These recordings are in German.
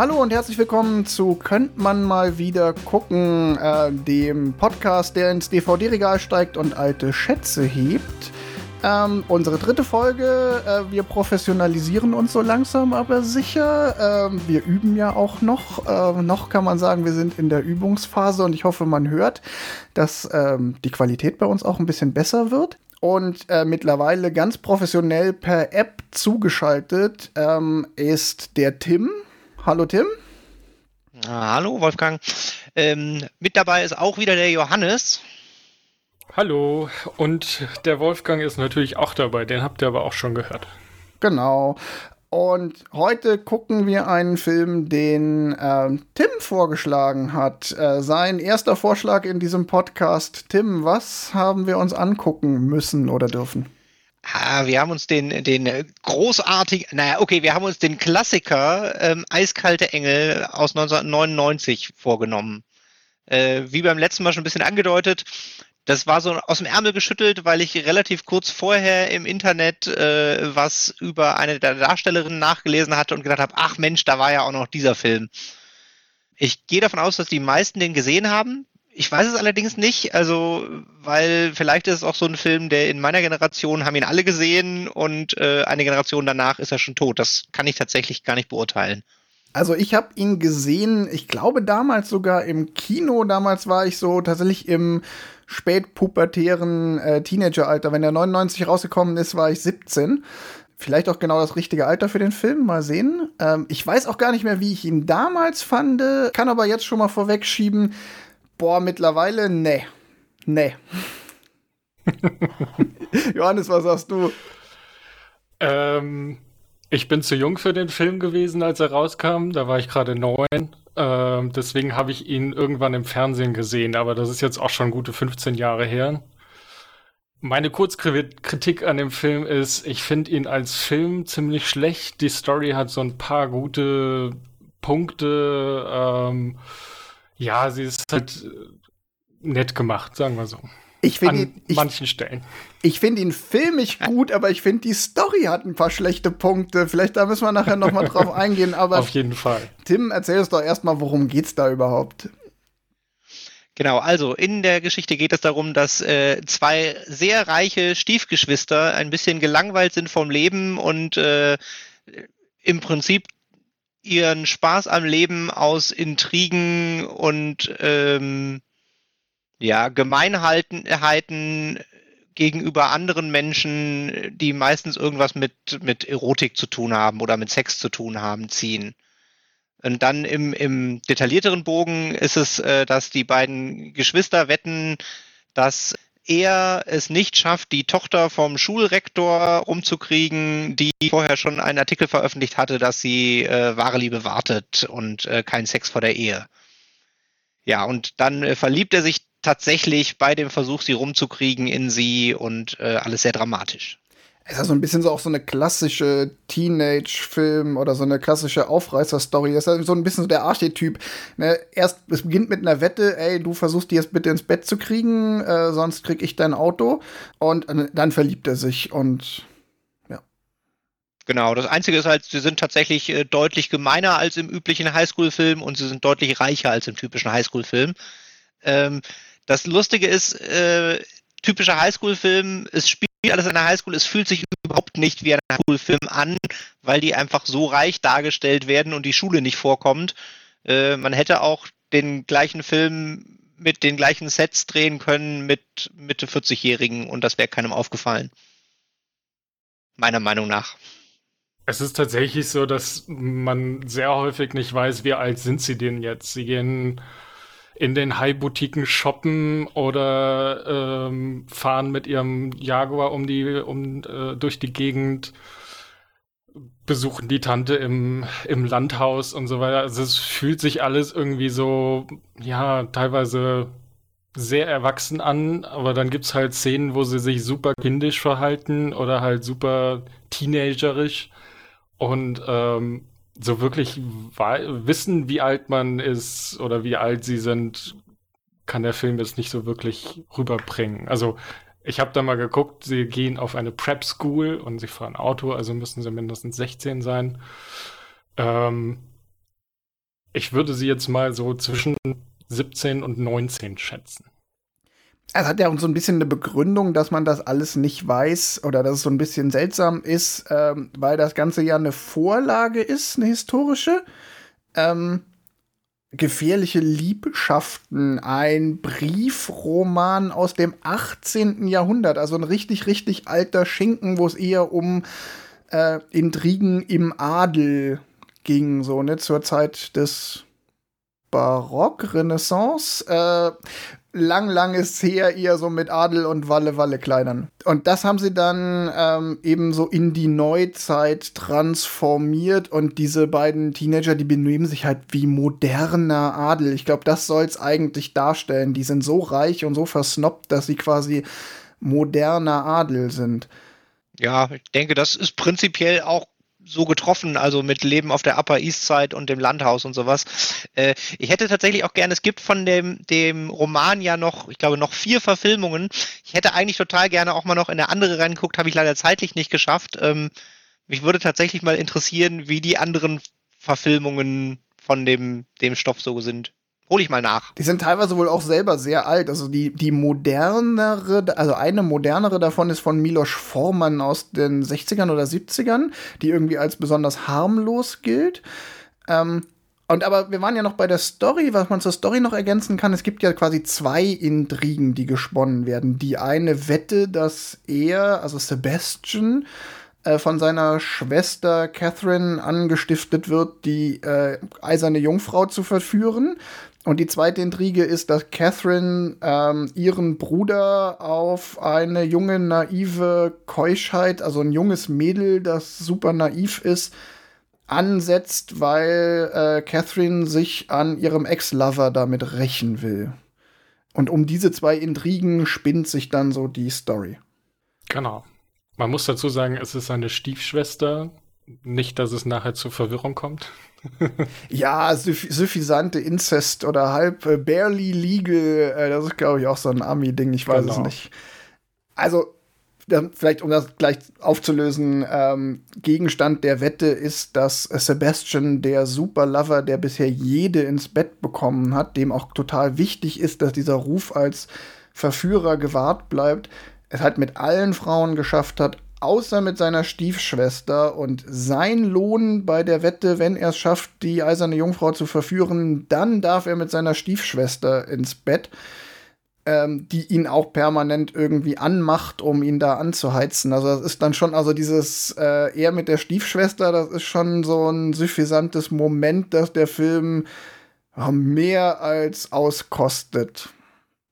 Hallo und herzlich willkommen zu Könnt man mal wieder gucken, äh, dem Podcast, der ins DVD-Regal steigt und alte Schätze hebt. Ähm, unsere dritte Folge. Äh, wir professionalisieren uns so langsam, aber sicher. Ähm, wir üben ja auch noch. Äh, noch kann man sagen, wir sind in der Übungsphase und ich hoffe, man hört, dass ähm, die Qualität bei uns auch ein bisschen besser wird. Und äh, mittlerweile ganz professionell per App zugeschaltet ähm, ist der Tim. Hallo Tim. Ah, hallo Wolfgang. Ähm, mit dabei ist auch wieder der Johannes. Hallo, und der Wolfgang ist natürlich auch dabei, den habt ihr aber auch schon gehört. Genau. Und heute gucken wir einen Film, den äh, Tim vorgeschlagen hat. Äh, sein erster Vorschlag in diesem Podcast. Tim, was haben wir uns angucken müssen oder dürfen? Ah, wir haben uns den, den großartigen, naja, okay, wir haben uns den Klassiker ähm, Eiskalte Engel aus 1999 vorgenommen. Äh, wie beim letzten Mal schon ein bisschen angedeutet, das war so aus dem Ärmel geschüttelt, weil ich relativ kurz vorher im Internet äh, was über eine der Darstellerinnen nachgelesen hatte und gedacht habe, ach Mensch, da war ja auch noch dieser Film. Ich gehe davon aus, dass die meisten den gesehen haben. Ich weiß es allerdings nicht, also weil vielleicht ist es auch so ein Film, der in meiner Generation haben ihn alle gesehen und äh, eine Generation danach ist er schon tot. Das kann ich tatsächlich gar nicht beurteilen. Also ich habe ihn gesehen, ich glaube damals sogar im Kino. Damals war ich so tatsächlich im spätpubertären äh, Teenageralter. Wenn der 99 rausgekommen ist, war ich 17. Vielleicht auch genau das richtige Alter für den Film. Mal sehen. Ähm, ich weiß auch gar nicht mehr, wie ich ihn damals fand. Kann aber jetzt schon mal vorwegschieben. Boah, mittlerweile, ne. Ne. Johannes, was sagst du? Ähm, ich bin zu jung für den Film gewesen, als er rauskam. Da war ich gerade neun. Ähm, deswegen habe ich ihn irgendwann im Fernsehen gesehen, aber das ist jetzt auch schon gute 15 Jahre her. Meine Kurzkritik an dem Film ist, ich finde ihn als Film ziemlich schlecht. Die Story hat so ein paar gute Punkte. Ähm, ja, sie ist halt nett gemacht, sagen wir so. Ich finde ihn, ich, manchen Stellen. Ich finde ihn filmisch gut, aber ich finde die Story hat ein paar schlechte Punkte. Vielleicht da müssen wir nachher noch mal drauf eingehen. Aber auf jeden Fall. Tim, erzähl uns doch erstmal, worum geht's da überhaupt? Genau, also in der Geschichte geht es darum, dass äh, zwei sehr reiche Stiefgeschwister ein bisschen gelangweilt sind vom Leben und äh, im Prinzip ihren Spaß am Leben aus Intrigen und ähm, ja, Gemeinheiten gegenüber anderen Menschen, die meistens irgendwas mit, mit Erotik zu tun haben oder mit Sex zu tun haben, ziehen. Und dann im, im detaillierteren Bogen ist es, äh, dass die beiden Geschwister wetten, dass er es nicht schafft, die Tochter vom Schulrektor rumzukriegen, die vorher schon einen Artikel veröffentlicht hatte, dass sie äh, wahre Liebe wartet und äh, kein Sex vor der Ehe. Ja, und dann äh, verliebt er sich tatsächlich bei dem Versuch, sie rumzukriegen in sie und äh, alles sehr dramatisch. Es ist so ein bisschen so auch so eine klassische Teenage-Film oder so eine klassische Aufreißer-Story. Das ist so ein bisschen so der Archetyp. Ne? Erst, es beginnt mit einer Wette, ey, du versuchst die jetzt bitte ins Bett zu kriegen, äh, sonst krieg ich dein Auto. Und äh, dann verliebt er sich und ja. Genau, das Einzige ist halt, sie sind tatsächlich äh, deutlich gemeiner als im üblichen Highschool-Film und sie sind deutlich reicher als im typischen Highschool-Film. Ähm, das Lustige ist, äh, typischer Highschool-Film, es spielt alles in der Highschool, es fühlt sich überhaupt nicht wie ein Highschool-Film an, weil die einfach so reich dargestellt werden und die Schule nicht vorkommt. Äh, man hätte auch den gleichen Film mit den gleichen Sets drehen können mit Mitte 40-Jährigen und das wäre keinem aufgefallen. Meiner Meinung nach. Es ist tatsächlich so, dass man sehr häufig nicht weiß, wie alt sind sie denn jetzt. Sie gehen in den High-Boutiquen shoppen oder ähm, fahren mit ihrem Jaguar um die, um, äh, durch die Gegend, besuchen die Tante im, im Landhaus und so weiter. Also es fühlt sich alles irgendwie so, ja, teilweise sehr erwachsen an, aber dann gibt es halt Szenen, wo sie sich super kindisch verhalten oder halt super teenagerisch. Und ähm, so wirklich wissen, wie alt man ist oder wie alt sie sind, kann der Film jetzt nicht so wirklich rüberbringen. Also ich habe da mal geguckt, sie gehen auf eine Prep School und sie fahren Auto, also müssen sie mindestens 16 sein. Ähm, Ich würde sie jetzt mal so zwischen 17 und 19 schätzen. Es hat ja so ein bisschen eine Begründung, dass man das alles nicht weiß oder dass es so ein bisschen seltsam ist, ähm, weil das Ganze ja eine Vorlage ist, eine historische. Ähm, Gefährliche Liebschaften, ein Briefroman aus dem 18. Jahrhundert, also ein richtig, richtig alter Schinken, wo es eher um äh, Intrigen im Adel ging, so, ne, zur Zeit des Barock, Renaissance. Äh, lang, lang ist her, eher so mit Adel und Walle-Walle-Kleidern. Und das haben sie dann ähm, eben so in die Neuzeit transformiert und diese beiden Teenager, die benehmen sich halt wie moderner Adel. Ich glaube, das soll es eigentlich darstellen. Die sind so reich und so versnoppt, dass sie quasi moderner Adel sind. Ja, ich denke, das ist prinzipiell auch so getroffen, also mit Leben auf der Upper East Side und dem Landhaus und sowas. Äh, ich hätte tatsächlich auch gerne, es gibt von dem, dem Roman ja noch, ich glaube, noch vier Verfilmungen. Ich hätte eigentlich total gerne auch mal noch in eine andere reingeguckt, habe ich leider zeitlich nicht geschafft. Ähm, mich würde tatsächlich mal interessieren, wie die anderen Verfilmungen von dem, dem Stoff so sind. Hol ich mal nach. Die sind teilweise wohl auch selber sehr alt. Also die, die modernere, also eine modernere davon ist von Milos Forman aus den 60ern oder 70ern, die irgendwie als besonders harmlos gilt. Ähm, und aber wir waren ja noch bei der Story, was man zur Story noch ergänzen kann. Es gibt ja quasi zwei Intrigen, die gesponnen werden. Die eine Wette, dass er, also Sebastian, äh, von seiner Schwester Catherine angestiftet wird, die äh, eiserne Jungfrau zu verführen. Und die zweite Intrige ist, dass Catherine ähm, ihren Bruder auf eine junge, naive Keuschheit, also ein junges Mädel, das super naiv ist, ansetzt, weil äh, Catherine sich an ihrem Ex-Lover damit rächen will. Und um diese zwei Intrigen spinnt sich dann so die Story. Genau. Man muss dazu sagen, es ist seine Stiefschwester. Nicht, dass es nachher zur Verwirrung kommt ja, suffisante Inzest oder halb äh, barely legal, äh, das ist, glaube ich, auch so ein Ami-Ding, ich weiß genau. es nicht. Also, vielleicht um das gleich aufzulösen, ähm, Gegenstand der Wette ist, dass Sebastian, der Superlover, der bisher jede ins Bett bekommen hat, dem auch total wichtig ist, dass dieser Ruf als Verführer gewahrt bleibt, es halt mit allen Frauen geschafft hat, außer mit seiner Stiefschwester. Und sein Lohn bei der Wette, wenn er es schafft, die eiserne Jungfrau zu verführen, dann darf er mit seiner Stiefschwester ins Bett, ähm, die ihn auch permanent irgendwie anmacht, um ihn da anzuheizen. Also das ist dann schon, also dieses äh, er mit der Stiefschwester, das ist schon so ein suffisantes Moment, dass der Film mehr als auskostet.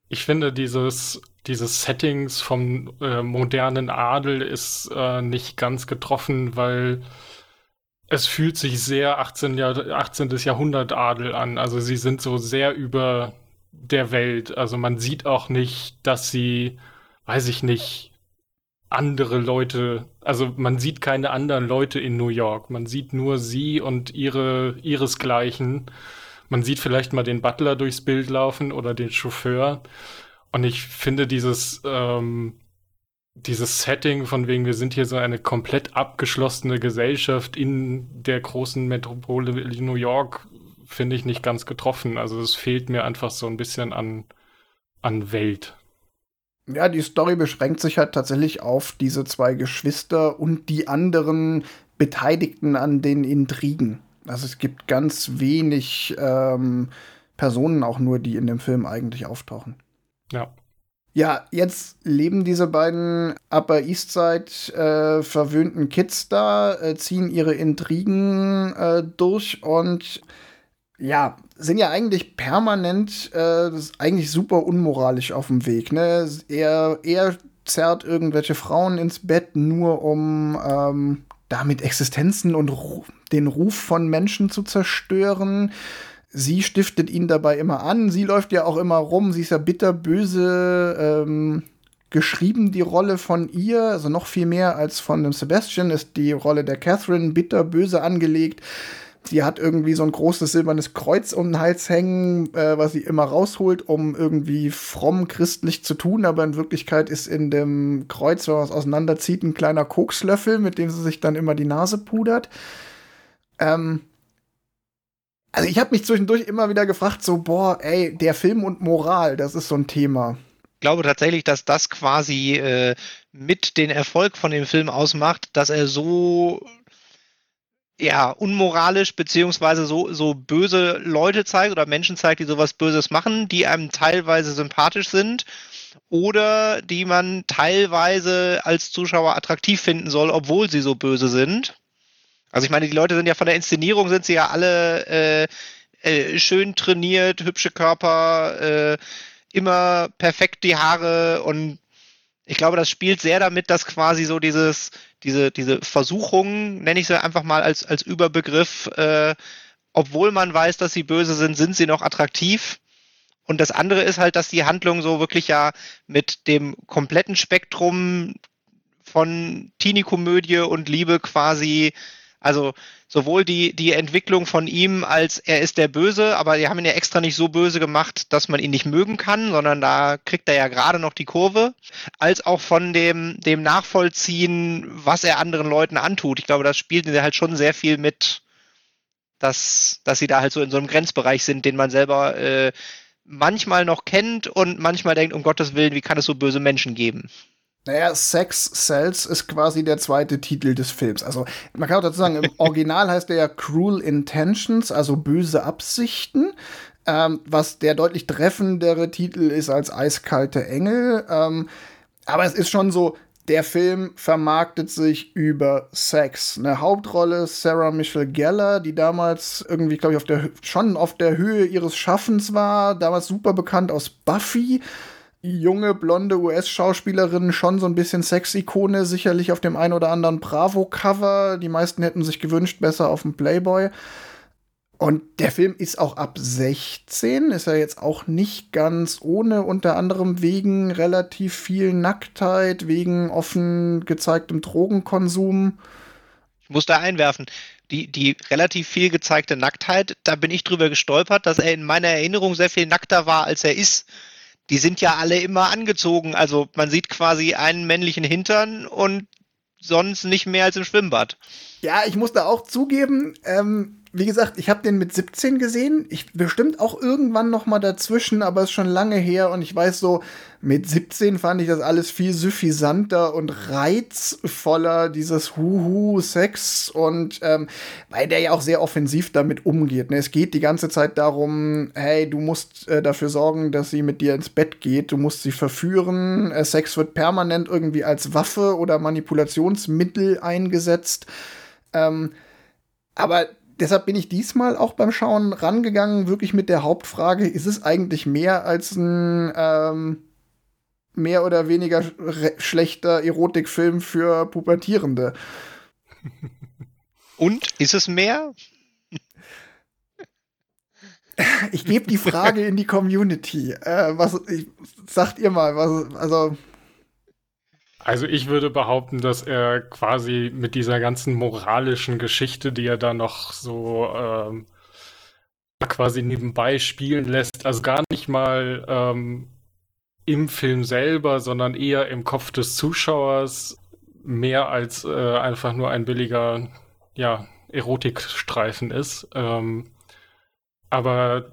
Ich finde dieses dieses Settings vom äh, modernen Adel ist äh, nicht ganz getroffen, weil es fühlt sich sehr 18. Jahr, 18. Jahrhundert Adel an. Also sie sind so sehr über der Welt. Also man sieht auch nicht, dass sie, weiß ich nicht, andere Leute, also man sieht keine anderen Leute in New York. Man sieht nur sie und ihre, ihresgleichen. Man sieht vielleicht mal den Butler durchs Bild laufen oder den Chauffeur. Und ich finde dieses, ähm, dieses Setting von wegen, wir sind hier so eine komplett abgeschlossene Gesellschaft in der großen Metropole New York, finde ich nicht ganz getroffen. Also es fehlt mir einfach so ein bisschen an, an Welt. Ja, die Story beschränkt sich halt tatsächlich auf diese zwei Geschwister und die anderen Beteiligten an den Intrigen. Also es gibt ganz wenig ähm, Personen auch nur, die in dem Film eigentlich auftauchen. Ja. Ja, jetzt leben diese beiden Upper East Side äh, verwöhnten Kids da, äh, ziehen ihre Intrigen äh, durch und ja, sind ja eigentlich permanent, äh, eigentlich super unmoralisch auf dem Weg. Ne? Er, er zerrt irgendwelche Frauen ins Bett, nur um ähm, damit Existenzen und den Ruf von Menschen zu zerstören. Sie stiftet ihn dabei immer an. Sie läuft ja auch immer rum. Sie ist ja bitterböse ähm, geschrieben, die Rolle von ihr. Also noch viel mehr als von dem Sebastian ist die Rolle der Catherine bitterböse angelegt. Sie hat irgendwie so ein großes silbernes Kreuz um den Hals hängen, äh, was sie immer rausholt, um irgendwie fromm christlich zu tun. Aber in Wirklichkeit ist in dem Kreuz, wenn man es auseinanderzieht, ein kleiner Kokslöffel, mit dem sie sich dann immer die Nase pudert. Ähm, Also ich habe mich zwischendurch immer wieder gefragt, so, boah, ey, der Film und Moral, das ist so ein Thema. Ich glaube tatsächlich, dass das quasi äh, mit den Erfolg von dem Film ausmacht, dass er so ja, unmoralisch beziehungsweise so, so böse Leute zeigt oder Menschen zeigt, die sowas Böses machen, die einem teilweise sympathisch sind oder die man teilweise als Zuschauer attraktiv finden soll, obwohl sie so böse sind. Also ich meine, die Leute sind ja von der Inszenierung sind sie ja alle äh, äh, schön trainiert, hübsche Körper, äh, immer perfekt die Haare und ich glaube, das spielt sehr damit, dass quasi so dieses, diese, diese Versuchung, nenne ich sie einfach mal als, als Überbegriff, äh, obwohl man weiß, dass sie böse sind, sind sie noch attraktiv. Und das andere ist halt, dass die Handlung so wirklich ja mit dem kompletten Spektrum von Teenie-Komödie und Liebe quasi also sowohl die, die Entwicklung von ihm als er ist der Böse, aber die haben ihn ja extra nicht so böse gemacht, dass man ihn nicht mögen kann, sondern da kriegt er ja gerade noch die Kurve, als auch von dem, dem Nachvollziehen, was er anderen Leuten antut. Ich glaube, das spielt halt schon sehr viel mit, dass, dass sie da halt so in so einem Grenzbereich sind, den man selber äh, manchmal noch kennt und manchmal denkt, um Gottes Willen, wie kann es so böse Menschen geben? Naja, Sex Cells ist quasi der zweite Titel des Films. Also, man kann auch dazu sagen, im Original heißt der ja Cruel Intentions, also böse Absichten. Ähm, was der deutlich treffendere Titel ist als Eiskalte Engel. Ähm, aber es ist schon so, der Film vermarktet sich über Sex. Eine Hauptrolle Sarah Michelle Geller, die damals irgendwie, glaube ich, auf der, schon auf der Höhe ihres Schaffens war, damals super bekannt aus Buffy junge, blonde US-Schauspielerin, schon so ein bisschen Sex-Ikone, sicherlich auf dem ein oder anderen Bravo-Cover. Die meisten hätten sich gewünscht, besser auf dem Playboy. Und der Film ist auch ab 16, ist ja jetzt auch nicht ganz ohne, unter anderem wegen relativ viel Nacktheit, wegen offen gezeigtem Drogenkonsum. Ich muss da einwerfen, die, die relativ viel gezeigte Nacktheit, da bin ich drüber gestolpert, dass er in meiner Erinnerung sehr viel nackter war, als er ist die sind ja alle immer angezogen. Also man sieht quasi einen männlichen Hintern und sonst nicht mehr als im Schwimmbad. Ja, ich muss da auch zugeben, ähm, wie gesagt, ich habe den mit 17 gesehen. Ich bestimmt auch irgendwann noch mal dazwischen, aber es ist schon lange her und ich weiß so, mit 17 fand ich das alles viel suffisanter und reizvoller, dieses Huhu Sex und ähm, weil der ja auch sehr offensiv damit umgeht. Ne? Es geht die ganze Zeit darum, hey, du musst äh, dafür sorgen, dass sie mit dir ins Bett geht, du musst sie verführen. Äh, Sex wird permanent irgendwie als Waffe oder Manipulationsmittel eingesetzt. Ähm, aber deshalb bin ich diesmal auch beim Schauen rangegangen, wirklich mit der Hauptfrage, ist es eigentlich mehr als ein ähm, mehr oder weniger schlechter Erotikfilm für Pubertierende? Und ist es mehr? Ich gebe die Frage in die Community. Äh, was ich, sagt ihr mal, was also also ich würde behaupten, dass er quasi mit dieser ganzen moralischen Geschichte, die er da noch so ähm, quasi nebenbei spielen lässt, also gar nicht mal ähm, im Film selber, sondern eher im Kopf des Zuschauers, mehr als äh, einfach nur ein billiger, ja, Erotikstreifen ist. Ähm, aber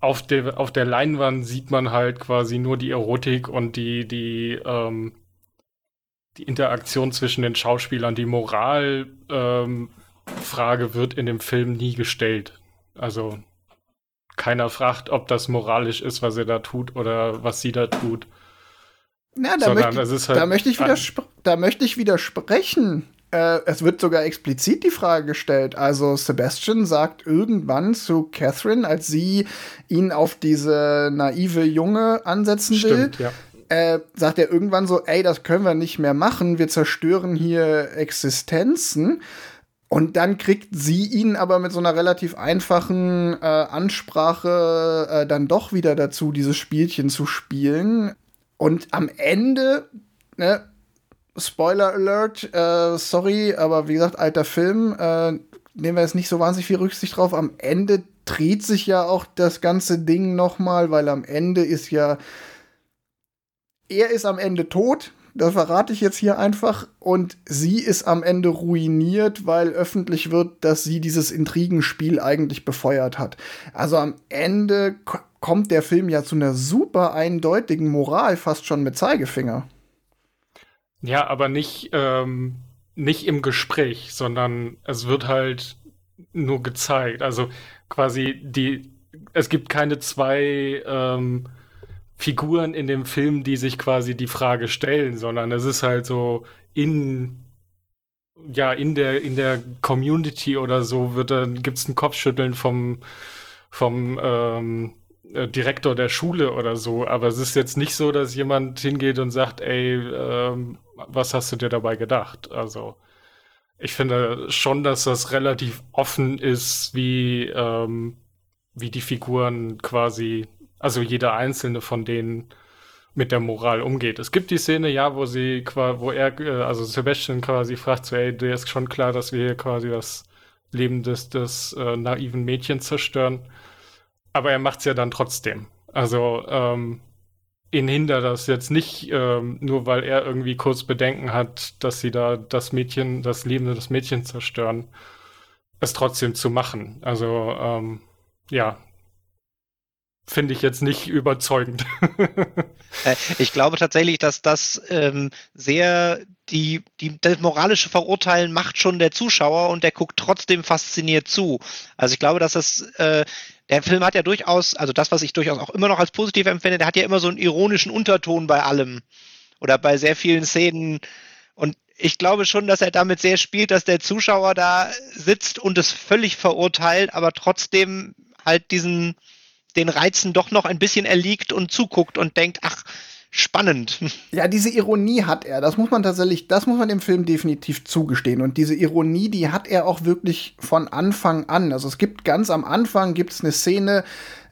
auf der, auf der Leinwand sieht man halt quasi nur die Erotik und die, die, ähm, die Interaktion zwischen den Schauspielern, die Moralfrage ähm, wird in dem Film nie gestellt. Also keiner fragt, ob das moralisch ist, was er da tut oder was sie da tut. Ja, da, Sondern möchte, halt da, möchte ich da möchte ich widersprechen. Äh, es wird sogar explizit die Frage gestellt. Also Sebastian sagt irgendwann zu Catherine, als sie ihn auf diese naive Junge ansetzen Stimmt, will, ja äh, sagt er irgendwann so, ey, das können wir nicht mehr machen, wir zerstören hier Existenzen. Und dann kriegt sie ihn aber mit so einer relativ einfachen äh, Ansprache äh, dann doch wieder dazu, dieses Spielchen zu spielen. Und am Ende, ne, Spoiler Alert, äh, sorry, aber wie gesagt, alter Film, äh, nehmen wir jetzt nicht so wahnsinnig viel Rücksicht drauf. Am Ende dreht sich ja auch das ganze Ding noch mal, weil am Ende ist ja er ist am Ende tot, Das verrate ich jetzt hier einfach. Und sie ist am Ende ruiniert, weil öffentlich wird, dass sie dieses Intrigenspiel eigentlich befeuert hat. Also am Ende kommt der Film ja zu einer super eindeutigen Moral, fast schon mit Zeigefinger. Ja, aber nicht, ähm, nicht im Gespräch, sondern es wird halt nur gezeigt. Also quasi die, es gibt keine zwei ähm, Figuren in dem Film, die sich quasi die Frage stellen, sondern es ist halt so in ja in der in der Community oder so wird dann gibt's ein Kopfschütteln vom vom ähm, äh, Direktor der Schule oder so, aber es ist jetzt nicht so, dass jemand hingeht und sagt, ey, ähm, was hast du dir dabei gedacht? Also ich finde schon, dass das relativ offen ist, wie ähm, wie die Figuren quasi also jeder einzelne von denen mit der Moral umgeht. Es gibt die Szene, ja, wo sie, wo er, äh, also Sebastian quasi fragt so, ey, dir ist schon klar, dass wir hier quasi das Leben des, des äh, naiven Mädchens zerstören. Aber er macht's ja dann trotzdem. Also, ähm, ihn hindert das jetzt nicht, ähm, nur weil er irgendwie kurz Bedenken hat, dass sie da das Mädchen, das Leben des Mädchens zerstören, es trotzdem zu machen. Also, ähm, ja, finde ich jetzt nicht überzeugend. Äh, ich glaube tatsächlich, dass das ähm, sehr die, die, das moralische Verurteilen macht schon der Zuschauer und der guckt trotzdem fasziniert zu. Also ich glaube, dass das, äh, der Film hat ja durchaus, also das, was ich durchaus auch immer noch als positiv empfinde, der hat ja immer so einen ironischen Unterton bei allem oder bei sehr vielen Szenen. Und ich glaube schon, dass er damit sehr spielt, dass der Zuschauer da sitzt und es völlig verurteilt, aber trotzdem halt diesen, den Reizen doch noch ein bisschen erliegt und zuguckt und denkt, ach, spannend. Ja, diese Ironie hat er. Das muss man tatsächlich, das muss man dem Film definitiv zugestehen. Und diese Ironie, die hat er auch wirklich von Anfang an. Also es gibt ganz am Anfang gibt's eine Szene,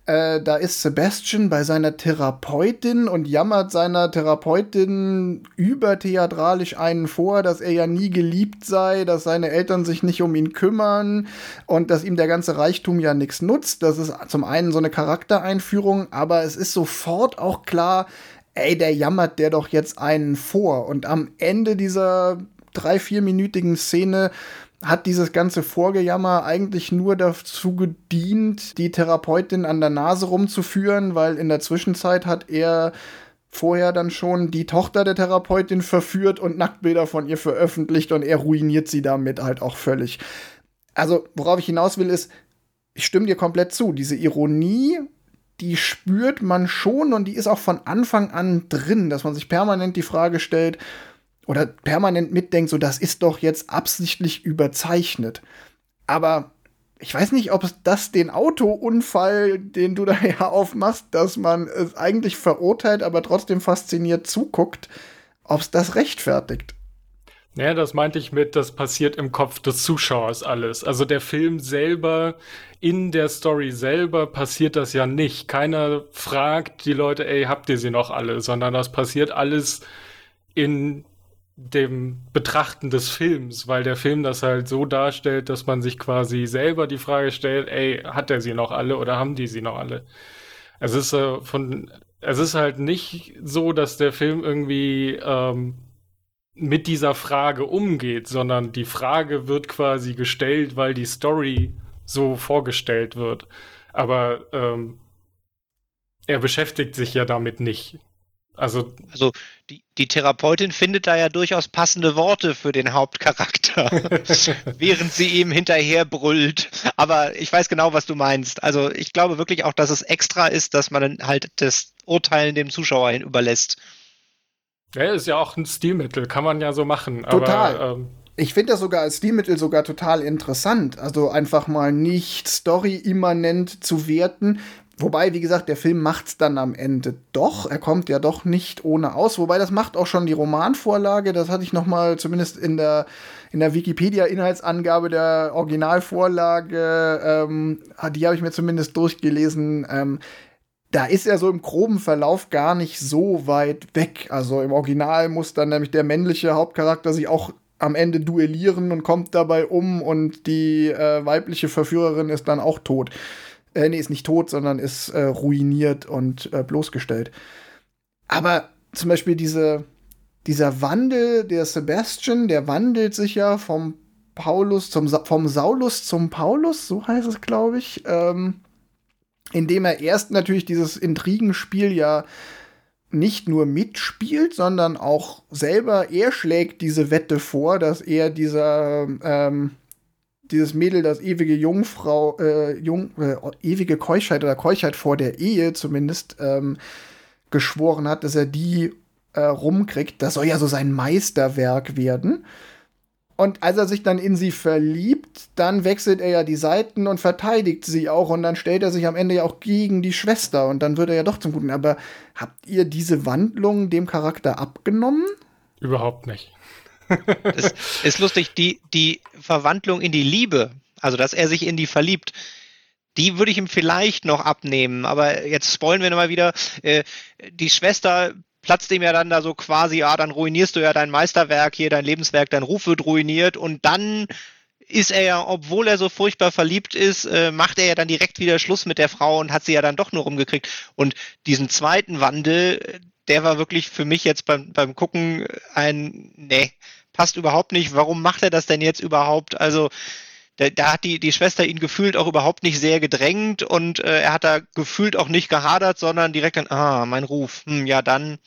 äh, da ist Sebastian bei seiner Therapeutin und jammert seiner Therapeutin übertheatralisch einen vor, dass er ja nie geliebt sei, dass seine Eltern sich nicht um ihn kümmern und dass ihm der ganze Reichtum ja nichts nutzt. Das ist zum einen so eine Charaktereinführung, aber es ist sofort auch klar, ey, der jammert der doch jetzt einen vor. Und am Ende dieser drei, vierminütigen Szene hat dieses ganze Vorgejammer eigentlich nur dazu gedient, die Therapeutin an der Nase rumzuführen, weil in der Zwischenzeit hat er vorher dann schon die Tochter der Therapeutin verführt und Nacktbilder von ihr veröffentlicht und er ruiniert sie damit halt auch völlig. Also, worauf ich hinaus will, ist, ich stimme dir komplett zu. Diese Ironie, die spürt man schon und die ist auch von Anfang an drin, dass man sich permanent die Frage stellt, oder permanent mitdenkt, so das ist doch jetzt absichtlich überzeichnet. Aber ich weiß nicht, ob das den Autounfall, den du da ja aufmachst, dass man es eigentlich verurteilt, aber trotzdem fasziniert zuguckt, ob es das rechtfertigt. Ja, das meinte ich mit, das passiert im Kopf des Zuschauers alles. Also der Film selber, in der Story selber passiert das ja nicht. Keiner fragt die Leute, ey, habt ihr sie noch alle, sondern das passiert alles in dem Betrachten des Films, weil der Film das halt so darstellt, dass man sich quasi selber die Frage stellt, ey, hat er sie noch alle oder haben die sie noch alle? Es ist äh, von, es ist halt nicht so, dass der Film irgendwie ähm, mit dieser Frage umgeht, sondern die Frage wird quasi gestellt, weil die Story so vorgestellt wird. Aber ähm, er beschäftigt sich ja damit nicht. Also, also die, die Therapeutin findet da ja durchaus passende Worte für den Hauptcharakter, während sie ihm hinterher brüllt. Aber ich weiß genau, was du meinst. Also ich glaube wirklich auch, dass es extra ist, dass man halt das Urteilen dem Zuschauer hin überlässt. Ja, ist ja auch ein Stilmittel, kann man ja so machen. Total. Aber, ähm ich finde das sogar als Stilmittel sogar total interessant. Also einfach mal nicht story-immanent zu werten, Wobei, wie gesagt, der Film macht's dann am Ende doch. Er kommt ja doch nicht ohne aus. Wobei, das macht auch schon die Romanvorlage. Das hatte ich noch mal zumindest in der, in der Wikipedia-Inhaltsangabe der Originalvorlage, ähm, die habe ich mir zumindest durchgelesen. Ähm, da ist er so im groben Verlauf gar nicht so weit weg. Also im Original muss dann nämlich der männliche Hauptcharakter sich auch am Ende duellieren und kommt dabei um und die äh, weibliche Verführerin ist dann auch tot. Äh, nee, ist nicht tot, sondern ist äh, ruiniert und äh, bloßgestellt. Aber zum Beispiel diese, dieser Wandel, der Sebastian, der wandelt sich ja vom Paulus zum vom Saulus zum Paulus, so heißt es, glaube ich, ähm, indem er erst natürlich dieses Intrigenspiel ja nicht nur mitspielt, sondern auch selber, er schlägt diese Wette vor, dass er dieser, ähm, dieses Mädel, das ewige Jungfrau, äh, Jung, äh, ewige Keuschheit oder Keuschheit vor der Ehe zumindest, ähm, geschworen hat, dass er die äh, rumkriegt. Das soll ja so sein Meisterwerk werden. Und als er sich dann in sie verliebt, dann wechselt er ja die Seiten und verteidigt sie auch. Und dann stellt er sich am Ende ja auch gegen die Schwester. Und dann wird er ja doch zum Guten. Aber habt ihr diese Wandlung dem Charakter abgenommen? Überhaupt nicht. Das ist lustig, die, die Verwandlung in die Liebe, also dass er sich in die verliebt, die würde ich ihm vielleicht noch abnehmen. Aber jetzt spoilen wir nochmal wieder. Äh, die Schwester platzt ihm ja dann da so quasi, ja, dann ruinierst du ja dein Meisterwerk hier, dein Lebenswerk, dein Ruf wird ruiniert und dann ist er ja, obwohl er so furchtbar verliebt ist, äh, macht er ja dann direkt wieder Schluss mit der Frau und hat sie ja dann doch nur rumgekriegt. Und diesen zweiten Wandel, der war wirklich für mich jetzt beim, beim Gucken ein, nee, passt überhaupt nicht. Warum macht er das denn jetzt überhaupt? Also, da, da hat die, die Schwester ihn gefühlt auch überhaupt nicht sehr gedrängt und äh, er hat da gefühlt auch nicht gehadert, sondern direkt dann, ah, mein Ruf, hm, ja dann,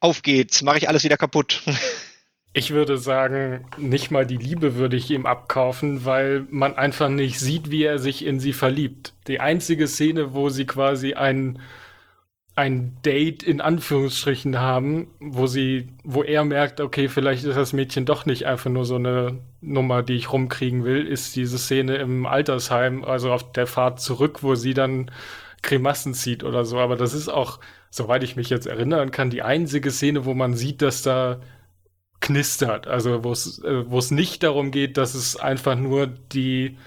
auf geht's, mache ich alles wieder kaputt. Ich würde sagen, nicht mal die Liebe würde ich ihm abkaufen, weil man einfach nicht sieht, wie er sich in sie verliebt. Die einzige Szene, wo sie quasi ein ein Date in Anführungsstrichen haben, wo sie, wo er merkt, okay, vielleicht ist das Mädchen doch nicht einfach nur so eine Nummer, die ich rumkriegen will, ist diese Szene im Altersheim, also auf der Fahrt zurück, wo sie dann Grimassen zieht oder so. Aber das ist auch, soweit ich mich jetzt erinnern kann, die einzige Szene, wo man sieht, dass da knistert. Also wo es, äh, wo es nicht darum geht, dass es einfach nur die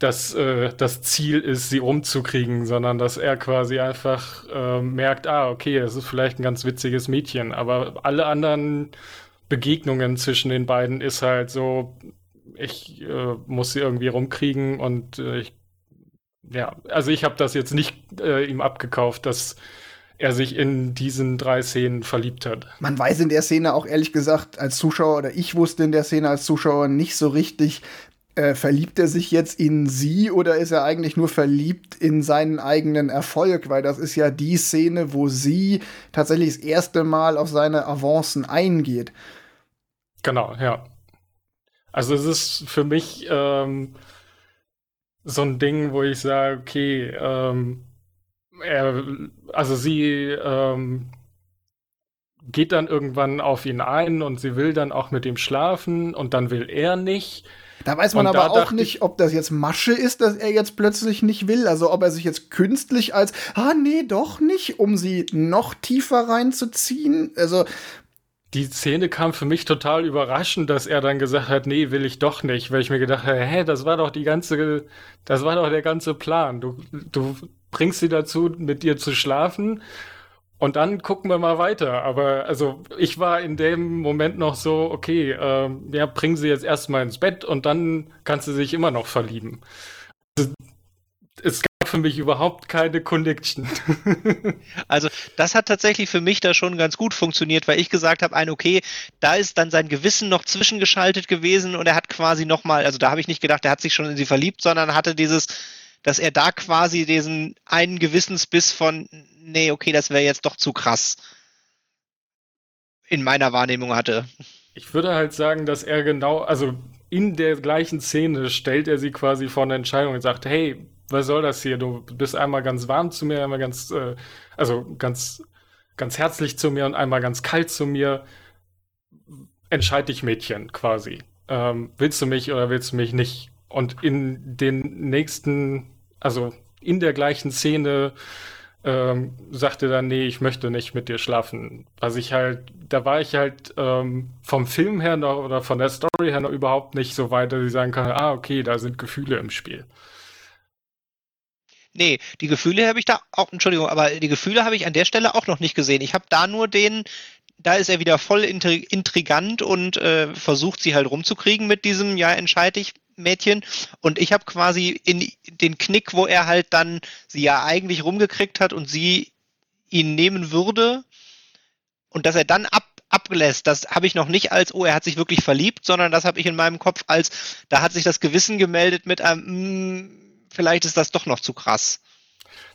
dass äh, das Ziel ist, sie umzukriegen, sondern dass er quasi einfach äh, merkt, ah, okay, es ist vielleicht ein ganz witziges Mädchen, aber alle anderen Begegnungen zwischen den beiden ist halt so, ich äh, muss sie irgendwie rumkriegen und äh, ich, ja, also ich habe das jetzt nicht äh, ihm abgekauft, dass er sich in diesen drei Szenen verliebt hat. Man weiß in der Szene auch ehrlich gesagt als Zuschauer oder ich wusste in der Szene als Zuschauer nicht so richtig, äh, verliebt er sich jetzt in sie oder ist er eigentlich nur verliebt in seinen eigenen Erfolg? Weil das ist ja die Szene, wo sie tatsächlich das erste Mal auf seine Avancen eingeht. Genau, ja. Also es ist für mich ähm, so ein Ding, wo ich sage, okay, ähm, er, also sie ähm, geht dann irgendwann auf ihn ein und sie will dann auch mit ihm schlafen und dann will er nicht. Da weiß man und aber auch nicht, ob das jetzt Masche ist, dass er jetzt plötzlich nicht will. Also ob er sich jetzt künstlich als, ah nee, doch nicht, um sie noch tiefer reinzuziehen. Also die Szene kam für mich total überraschend, dass er dann gesagt hat, nee, will ich doch nicht, weil ich mir gedacht habe, hä, das war doch die ganze, das war doch der ganze Plan. Du, du bringst sie dazu, mit dir zu schlafen und dann gucken wir mal weiter. Aber also ich war in dem Moment noch so, okay, äh, ja, bringen sie jetzt erstmal ins Bett und dann kannst du sich immer noch verlieben. Also, es gab für mich überhaupt keine Connection. also das hat tatsächlich für mich da schon ganz gut funktioniert, weil ich gesagt habe, ein okay, da ist dann sein Gewissen noch zwischengeschaltet gewesen und er hat quasi nochmal, also da habe ich nicht gedacht, er hat sich schon in sie verliebt, sondern hatte dieses, dass er da quasi diesen einen Gewissensbiss von, nee, okay, das wäre jetzt doch zu krass in meiner Wahrnehmung hatte. Ich würde halt sagen, dass er genau, also in der gleichen Szene stellt er sie quasi vor eine Entscheidung und sagt, hey, was soll das hier? Du bist einmal ganz warm zu mir, einmal ganz, äh, also ganz, ganz herzlich zu mir und einmal ganz kalt zu mir. Entscheid dich, Mädchen, quasi. Ähm, willst du mich oder willst du mich nicht? Und in den nächsten, also in der gleichen Szene ähm, sagte dann, nee, ich möchte nicht mit dir schlafen. Was ich halt, da war ich halt ähm, vom Film her noch oder von der Story her noch überhaupt nicht so weit, dass ich sagen kann, ah, okay, da sind Gefühle im Spiel. Nee, die Gefühle habe ich da auch, Entschuldigung, aber die Gefühle habe ich an der Stelle auch noch nicht gesehen. Ich habe da nur den, da ist er wieder voll intrigant und äh, versucht sie halt rumzukriegen mit diesem, ja, entscheide ich Mädchen. Und ich habe quasi in den Knick, wo er halt dann sie ja eigentlich rumgekriegt hat und sie ihn nehmen würde und dass er dann ab, ablässt, das habe ich noch nicht als, oh, er hat sich wirklich verliebt, sondern das habe ich in meinem Kopf als, da hat sich das Gewissen gemeldet mit einem, mm, vielleicht ist das doch noch zu krass.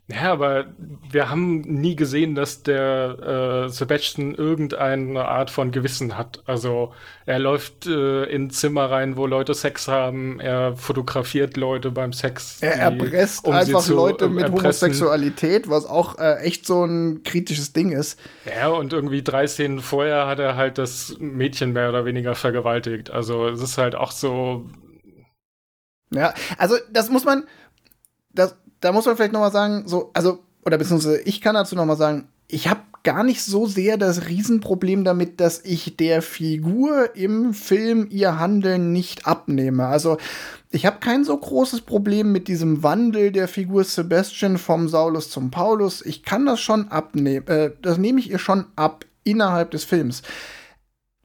Ja, aber wir haben nie gesehen, dass der äh, Sebastian irgendeine Art von Gewissen hat. Also er läuft äh, in Zimmer rein, wo Leute Sex haben, er fotografiert Leute beim Sex. Er erpresst um einfach Leute mit erpressen. Homosexualität, was auch äh, echt so ein kritisches Ding ist. Ja, und irgendwie drei Szenen vorher hat er halt das Mädchen mehr oder weniger vergewaltigt. Also es ist halt auch so. Ja, also das muss man. Das, da muss man vielleicht noch mal sagen, so, also, oder beziehungsweise ich kann dazu noch mal sagen, ich habe gar nicht so sehr das Riesenproblem damit, dass ich der Figur im Film ihr Handeln nicht abnehme. Also ich habe kein so großes Problem mit diesem Wandel der Figur Sebastian vom Saulus zum Paulus. Ich kann das schon abnehmen. Äh, das nehme ich ihr schon ab innerhalb des Films.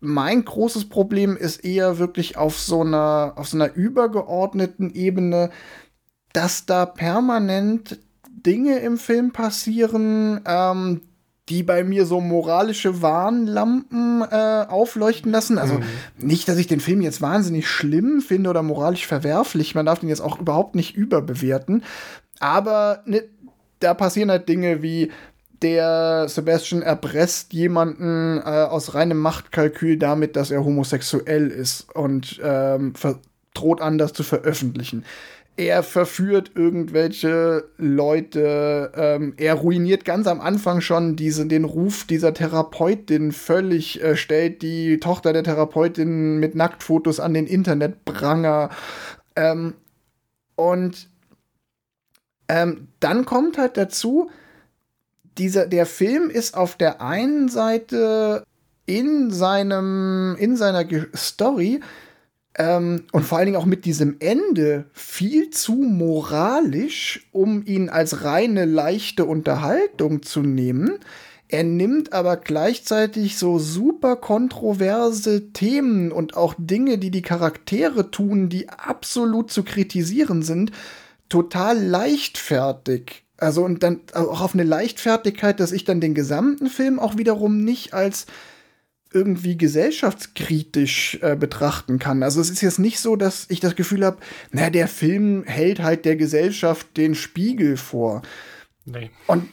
Mein großes Problem ist eher wirklich auf so einer, auf so einer übergeordneten Ebene, dass da permanent Dinge im Film passieren, ähm, die bei mir so moralische Warnlampen äh, aufleuchten lassen. Also mhm. nicht, dass ich den Film jetzt wahnsinnig schlimm finde oder moralisch verwerflich. Man darf den jetzt auch überhaupt nicht überbewerten. Aber ne, da passieren halt Dinge wie der Sebastian erpresst jemanden äh, aus reinem Machtkalkül damit, dass er homosexuell ist und ähm, droht an, das zu veröffentlichen er verführt irgendwelche Leute, ähm, er ruiniert ganz am Anfang schon diese, den Ruf dieser Therapeutin völlig, äh, stellt die Tochter der Therapeutin mit Nacktfotos an den Internetpranger. Ähm, und ähm, dann kommt halt dazu, dieser, der Film ist auf der einen Seite in seinem, in seiner Story ähm, und vor allen Dingen auch mit diesem Ende viel zu moralisch, um ihn als reine leichte Unterhaltung zu nehmen. Er nimmt aber gleichzeitig so super kontroverse Themen und auch Dinge, die die Charaktere tun, die absolut zu kritisieren sind, total leichtfertig. Also und dann auch auf eine Leichtfertigkeit, dass ich dann den gesamten Film auch wiederum nicht als irgendwie gesellschaftskritisch äh, betrachten kann. Also es ist jetzt nicht so, dass ich das Gefühl habe, na, der Film hält halt der Gesellschaft den Spiegel vor. Nee. Und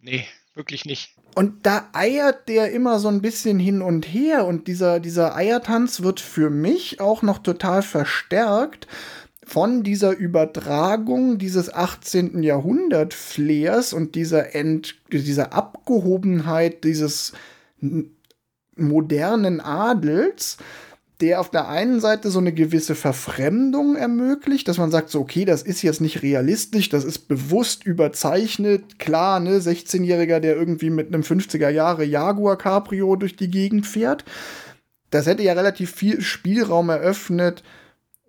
nee, wirklich nicht. Und da eiert der immer so ein bisschen hin und her und dieser, dieser Eiertanz wird für mich auch noch total verstärkt von dieser Übertragung dieses 18. Jahrhundert-Flairs und dieser, Ent dieser Abgehobenheit, dieses modernen Adels, der auf der einen Seite so eine gewisse Verfremdung ermöglicht, dass man sagt, so, okay, das ist jetzt nicht realistisch, das ist bewusst überzeichnet, klar, ne, 16-Jähriger, der irgendwie mit einem 50er Jahre Jaguar Cabrio durch die Gegend fährt. Das hätte ja relativ viel Spielraum eröffnet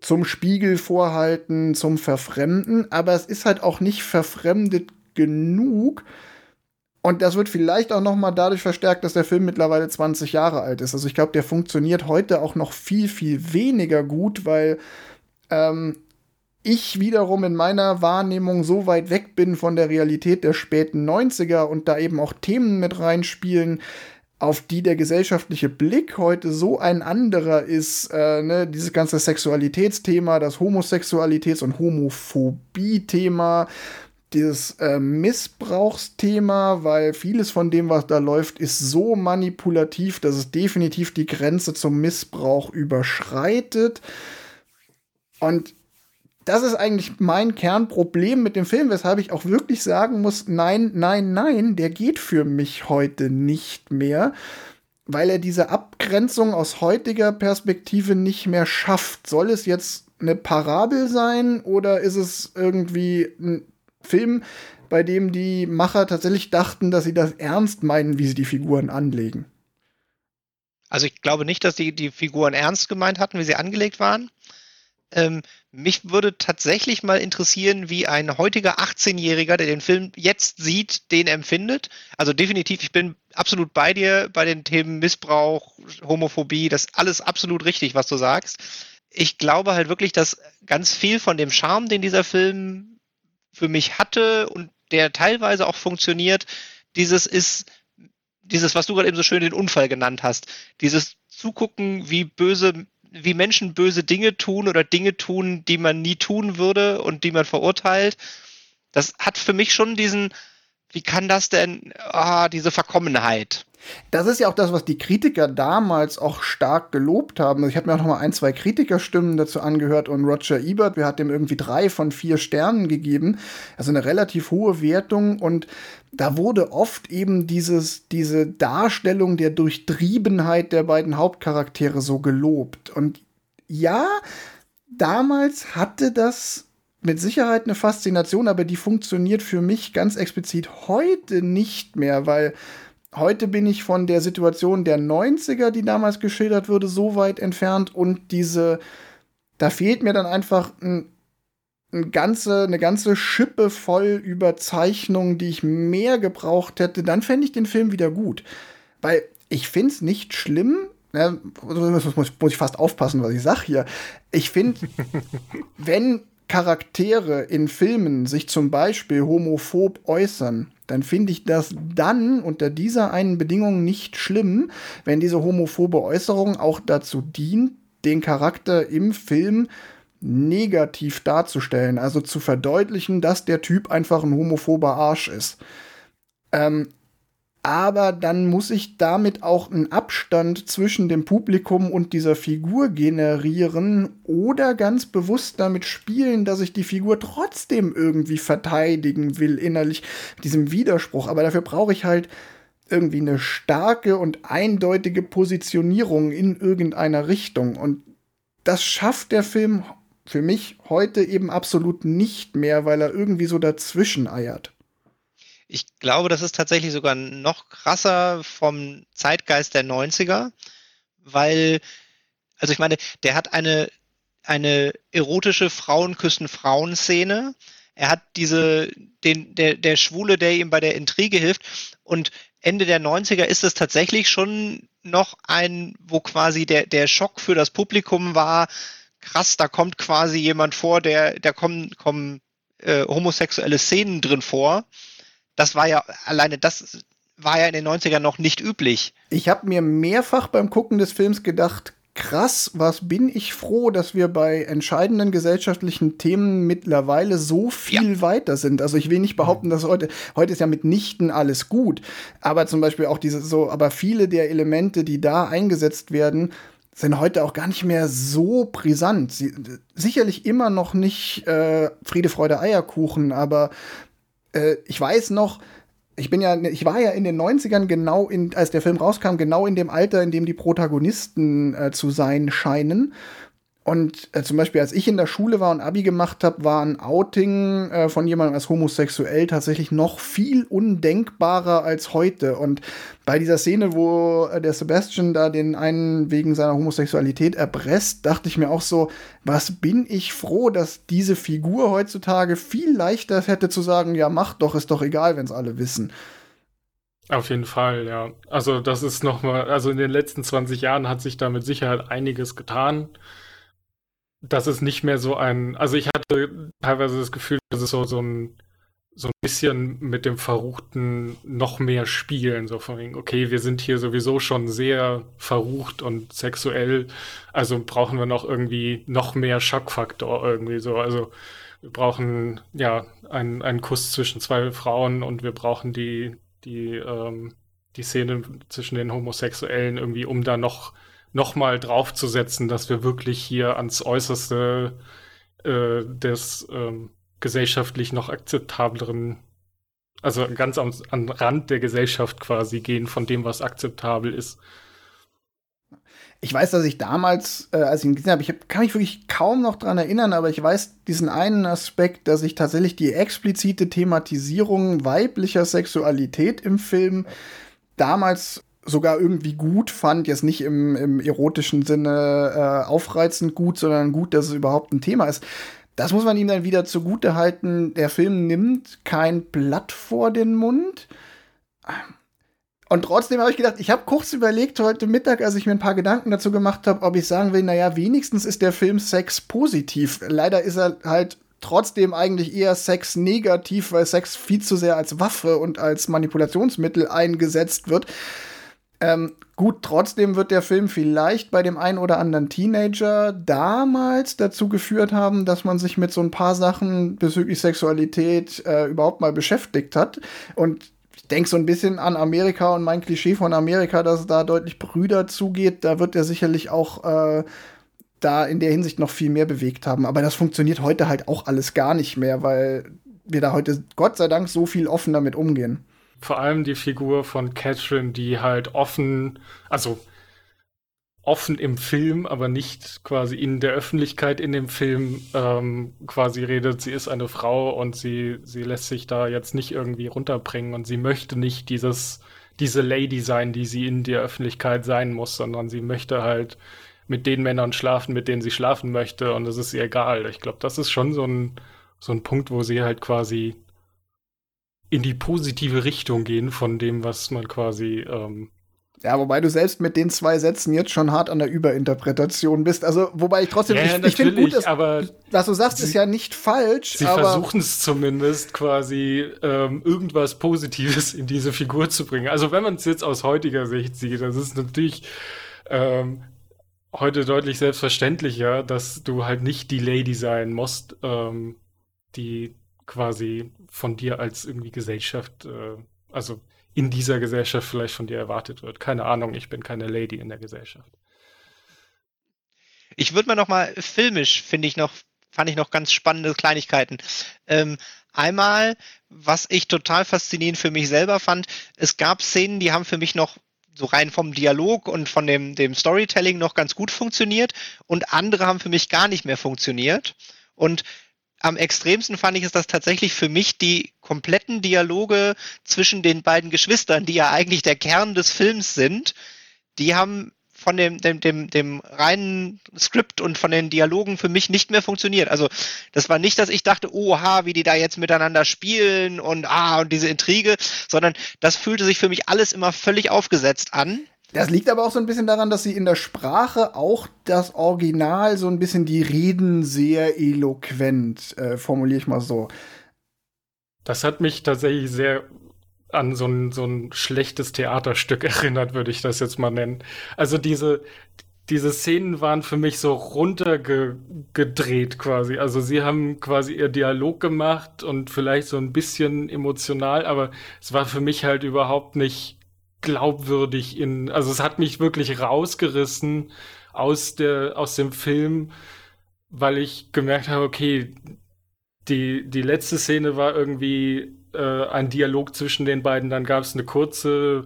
zum Spiegel vorhalten, zum Verfremden, aber es ist halt auch nicht verfremdet genug, und das wird vielleicht auch noch mal dadurch verstärkt, dass der Film mittlerweile 20 Jahre alt ist. Also ich glaube, der funktioniert heute auch noch viel, viel weniger gut, weil ähm, ich wiederum in meiner Wahrnehmung so weit weg bin von der Realität der späten 90er und da eben auch Themen mit reinspielen, auf die der gesellschaftliche Blick heute so ein anderer ist. Äh, ne? Dieses ganze Sexualitätsthema, das Homosexualitäts- und Homophobie-Thema, dieses äh, Missbrauchsthema, weil vieles von dem, was da läuft, ist so manipulativ, dass es definitiv die Grenze zum Missbrauch überschreitet. Und das ist eigentlich mein Kernproblem mit dem Film, weshalb ich auch wirklich sagen muss, nein, nein, nein, der geht für mich heute nicht mehr, weil er diese Abgrenzung aus heutiger Perspektive nicht mehr schafft. Soll es jetzt eine Parabel sein oder ist es irgendwie ein Film, bei dem die Macher tatsächlich dachten, dass sie das ernst meinen, wie sie die Figuren anlegen. Also ich glaube nicht, dass die die Figuren ernst gemeint hatten, wie sie angelegt waren. Ähm, mich würde tatsächlich mal interessieren, wie ein heutiger 18-Jähriger, der den Film jetzt sieht, den empfindet. Also definitiv, ich bin absolut bei dir bei den Themen Missbrauch, Homophobie, das alles absolut richtig, was du sagst. Ich glaube halt wirklich, dass ganz viel von dem Charme, den dieser Film für mich hatte und der teilweise auch funktioniert, dieses ist dieses, was du gerade eben so schön den Unfall genannt hast, dieses Zugucken, wie böse, wie Menschen böse Dinge tun oder Dinge tun, die man nie tun würde und die man verurteilt, das hat für mich schon diesen, wie kann das denn, ah, diese Verkommenheit. Das ist ja auch das, was die Kritiker damals auch stark gelobt haben. Ich habe mir auch noch mal ein, zwei Kritikerstimmen dazu angehört und Roger Ebert, wir hat dem irgendwie drei von vier Sternen gegeben. Also eine relativ hohe Wertung und da wurde oft eben dieses, diese Darstellung der Durchtriebenheit der beiden Hauptcharaktere so gelobt. Und ja, damals hatte das mit Sicherheit eine Faszination, aber die funktioniert für mich ganz explizit heute nicht mehr, weil heute bin ich von der Situation der 90er, die damals geschildert wurde, so weit entfernt und diese, da fehlt mir dann einfach ein, ein ganze, eine ganze Schippe voll Überzeichnung, die ich mehr gebraucht hätte, dann fände ich den Film wieder gut. Weil ich finde es nicht schlimm, ja, muss, muss, ich fast aufpassen, was ich sage hier. Ich finde, wenn Charaktere in Filmen sich zum Beispiel homophob äußern, dann finde ich das dann unter dieser einen Bedingung nicht schlimm, wenn diese homophobe Äußerung auch dazu dient, den Charakter im Film negativ darzustellen, also zu verdeutlichen, dass der Typ einfach ein homophober Arsch ist. Ähm, aber dann muss ich damit auch einen Abstand zwischen dem Publikum und dieser Figur generieren oder ganz bewusst damit spielen, dass ich die Figur trotzdem irgendwie verteidigen will innerlich, diesem Widerspruch. Aber dafür brauche ich halt irgendwie eine starke und eindeutige Positionierung in irgendeiner Richtung. Und das schafft der Film für mich heute eben absolut nicht mehr, weil er irgendwie so dazwischen eiert. Ich glaube, das ist tatsächlich sogar noch krasser vom Zeitgeist der 90er, weil, also ich meine, der hat eine, eine erotische Frauenküssen-Frauen-Szene. Er hat diese, den, der, der Schwule, der ihm bei der Intrige hilft. Und Ende der 90er ist es tatsächlich schon noch ein, wo quasi der, der Schock für das Publikum war, krass, da kommt quasi jemand vor, der, da kommen, kommen äh, homosexuelle Szenen drin vor das war ja alleine das war ja in den 90ern noch nicht üblich. Ich habe mir mehrfach beim Gucken des Films gedacht, krass, was bin ich froh, dass wir bei entscheidenden gesellschaftlichen Themen mittlerweile so viel ja. weiter sind. Also ich will nicht behaupten, dass heute, heute ist ja mitnichten alles gut, aber zum Beispiel auch diese so, aber viele der Elemente, die da eingesetzt werden, sind heute auch gar nicht mehr so brisant. Sie, sicherlich immer noch nicht äh, Friede, Freude, Eierkuchen, aber äh, ich weiß noch, ich bin ja, ich war ja in den 90ern genau in, als der Film rauskam, genau in dem Alter, in dem die Protagonisten äh, zu sein scheinen. Und äh, zum Beispiel, als ich in der Schule war und Abi gemacht habe, war ein Outing äh, von jemandem als homosexuell tatsächlich noch viel undenkbarer als heute. Und bei dieser Szene, wo äh, der Sebastian da den einen wegen seiner Homosexualität erpresst, dachte ich mir auch so, was bin ich froh, dass diese Figur heutzutage viel leichter hätte zu sagen, ja, mach doch, ist doch egal, wenn es alle wissen. Auf jeden Fall, ja. Also das ist noch mal, also in den letzten 20 Jahren hat sich da mit Sicherheit einiges getan dass es nicht mehr so ein, also ich hatte teilweise das Gefühl, dass es so, so ein so ein bisschen mit dem Verruchten noch mehr spielen, so von wegen, okay, wir sind hier sowieso schon sehr verrucht und sexuell, also brauchen wir noch irgendwie noch mehr Schockfaktor irgendwie so, also wir brauchen ja einen, einen Kuss zwischen zwei Frauen und wir brauchen die, die, ähm, die Szene zwischen den Homosexuellen irgendwie, um da noch nochmal draufzusetzen, dass wir wirklich hier ans Äußerste äh, des ähm, gesellschaftlich noch akzeptableren, also ganz am, am Rand der Gesellschaft quasi gehen von dem, was akzeptabel ist. Ich weiß, dass ich damals, äh, als ich ihn gesehen habe, ich hab, kann mich wirklich kaum noch dran erinnern, aber ich weiß diesen einen Aspekt, dass ich tatsächlich die explizite Thematisierung weiblicher Sexualität im Film damals sogar irgendwie gut fand, jetzt nicht im, im erotischen Sinne äh, aufreizend gut, sondern gut, dass es überhaupt ein Thema ist. Das muss man ihm dann wieder zugute halten. Der Film nimmt kein Blatt vor den Mund. Und trotzdem habe ich gedacht, ich habe kurz überlegt heute Mittag, als ich mir ein paar Gedanken dazu gemacht habe, ob ich sagen will, naja, wenigstens ist der Film Sex positiv. Leider ist er halt trotzdem eigentlich eher Sex negativ, weil Sex viel zu sehr als Waffe und als Manipulationsmittel eingesetzt wird. Ähm, gut, trotzdem wird der Film vielleicht bei dem einen oder anderen Teenager damals dazu geführt haben, dass man sich mit so ein paar Sachen bezüglich Sexualität äh, überhaupt mal beschäftigt hat. Und ich denke so ein bisschen an Amerika und mein Klischee von Amerika, dass es da deutlich Brüder zugeht. Da wird er sicherlich auch äh, da in der Hinsicht noch viel mehr bewegt haben. Aber das funktioniert heute halt auch alles gar nicht mehr, weil wir da heute Gott sei Dank so viel offen damit umgehen vor allem die Figur von Catherine, die halt offen, also offen im Film, aber nicht quasi in der Öffentlichkeit in dem Film ähm, quasi redet, sie ist eine Frau und sie, sie lässt sich da jetzt nicht irgendwie runterbringen und sie möchte nicht dieses, diese Lady sein, die sie in der Öffentlichkeit sein muss, sondern sie möchte halt mit den Männern schlafen, mit denen sie schlafen möchte und es ist ihr egal. Ich glaube, das ist schon so ein, so ein Punkt, wo sie halt quasi in die positive Richtung gehen von dem, was man quasi. Ähm ja, wobei du selbst mit den zwei Sätzen jetzt schon hart an der Überinterpretation bist. Also, wobei ich trotzdem, ja, ich, ich finde gut, dass, aber was du sagst, sie, ist ja nicht falsch. Sie versuchen es zumindest quasi ähm, irgendwas Positives in diese Figur zu bringen. Also, wenn man es jetzt aus heutiger Sicht sieht, das ist natürlich ähm, heute deutlich selbstverständlicher, dass du halt nicht die Lady sein musst, ähm, die quasi von dir als irgendwie Gesellschaft, äh, also in dieser Gesellschaft vielleicht von dir erwartet wird. Keine Ahnung, ich bin keine Lady in der Gesellschaft. Ich würde mal noch mal filmisch, finde ich noch, fand ich noch ganz spannende Kleinigkeiten. Ähm, einmal, was ich total faszinierend für mich selber fand, es gab Szenen, die haben für mich noch so rein vom Dialog und von dem, dem Storytelling noch ganz gut funktioniert und andere haben für mich gar nicht mehr funktioniert. Und am extremsten fand ich es, dass tatsächlich für mich die kompletten Dialoge zwischen den beiden Geschwistern, die ja eigentlich der Kern des Films sind, die haben von dem, dem, dem, dem reinen Skript und von den Dialogen für mich nicht mehr funktioniert. Also das war nicht, dass ich dachte, oha, wie die da jetzt miteinander spielen und ah, und diese Intrige, sondern das fühlte sich für mich alles immer völlig aufgesetzt an. Das liegt aber auch so ein bisschen daran, dass sie in der Sprache auch das Original so ein bisschen die Reden sehr eloquent, äh, formuliere ich mal so. Das hat mich tatsächlich sehr an so ein, so ein schlechtes Theaterstück erinnert, würde ich das jetzt mal nennen. Also diese, diese Szenen waren für mich so runtergedreht quasi. Also sie haben quasi ihr Dialog gemacht und vielleicht so ein bisschen emotional, aber es war für mich halt überhaupt nicht glaubwürdig in, also es hat mich wirklich rausgerissen aus der, aus dem Film, weil ich gemerkt habe, okay, die, die letzte Szene war irgendwie äh, ein Dialog zwischen den beiden, dann gab es eine kurze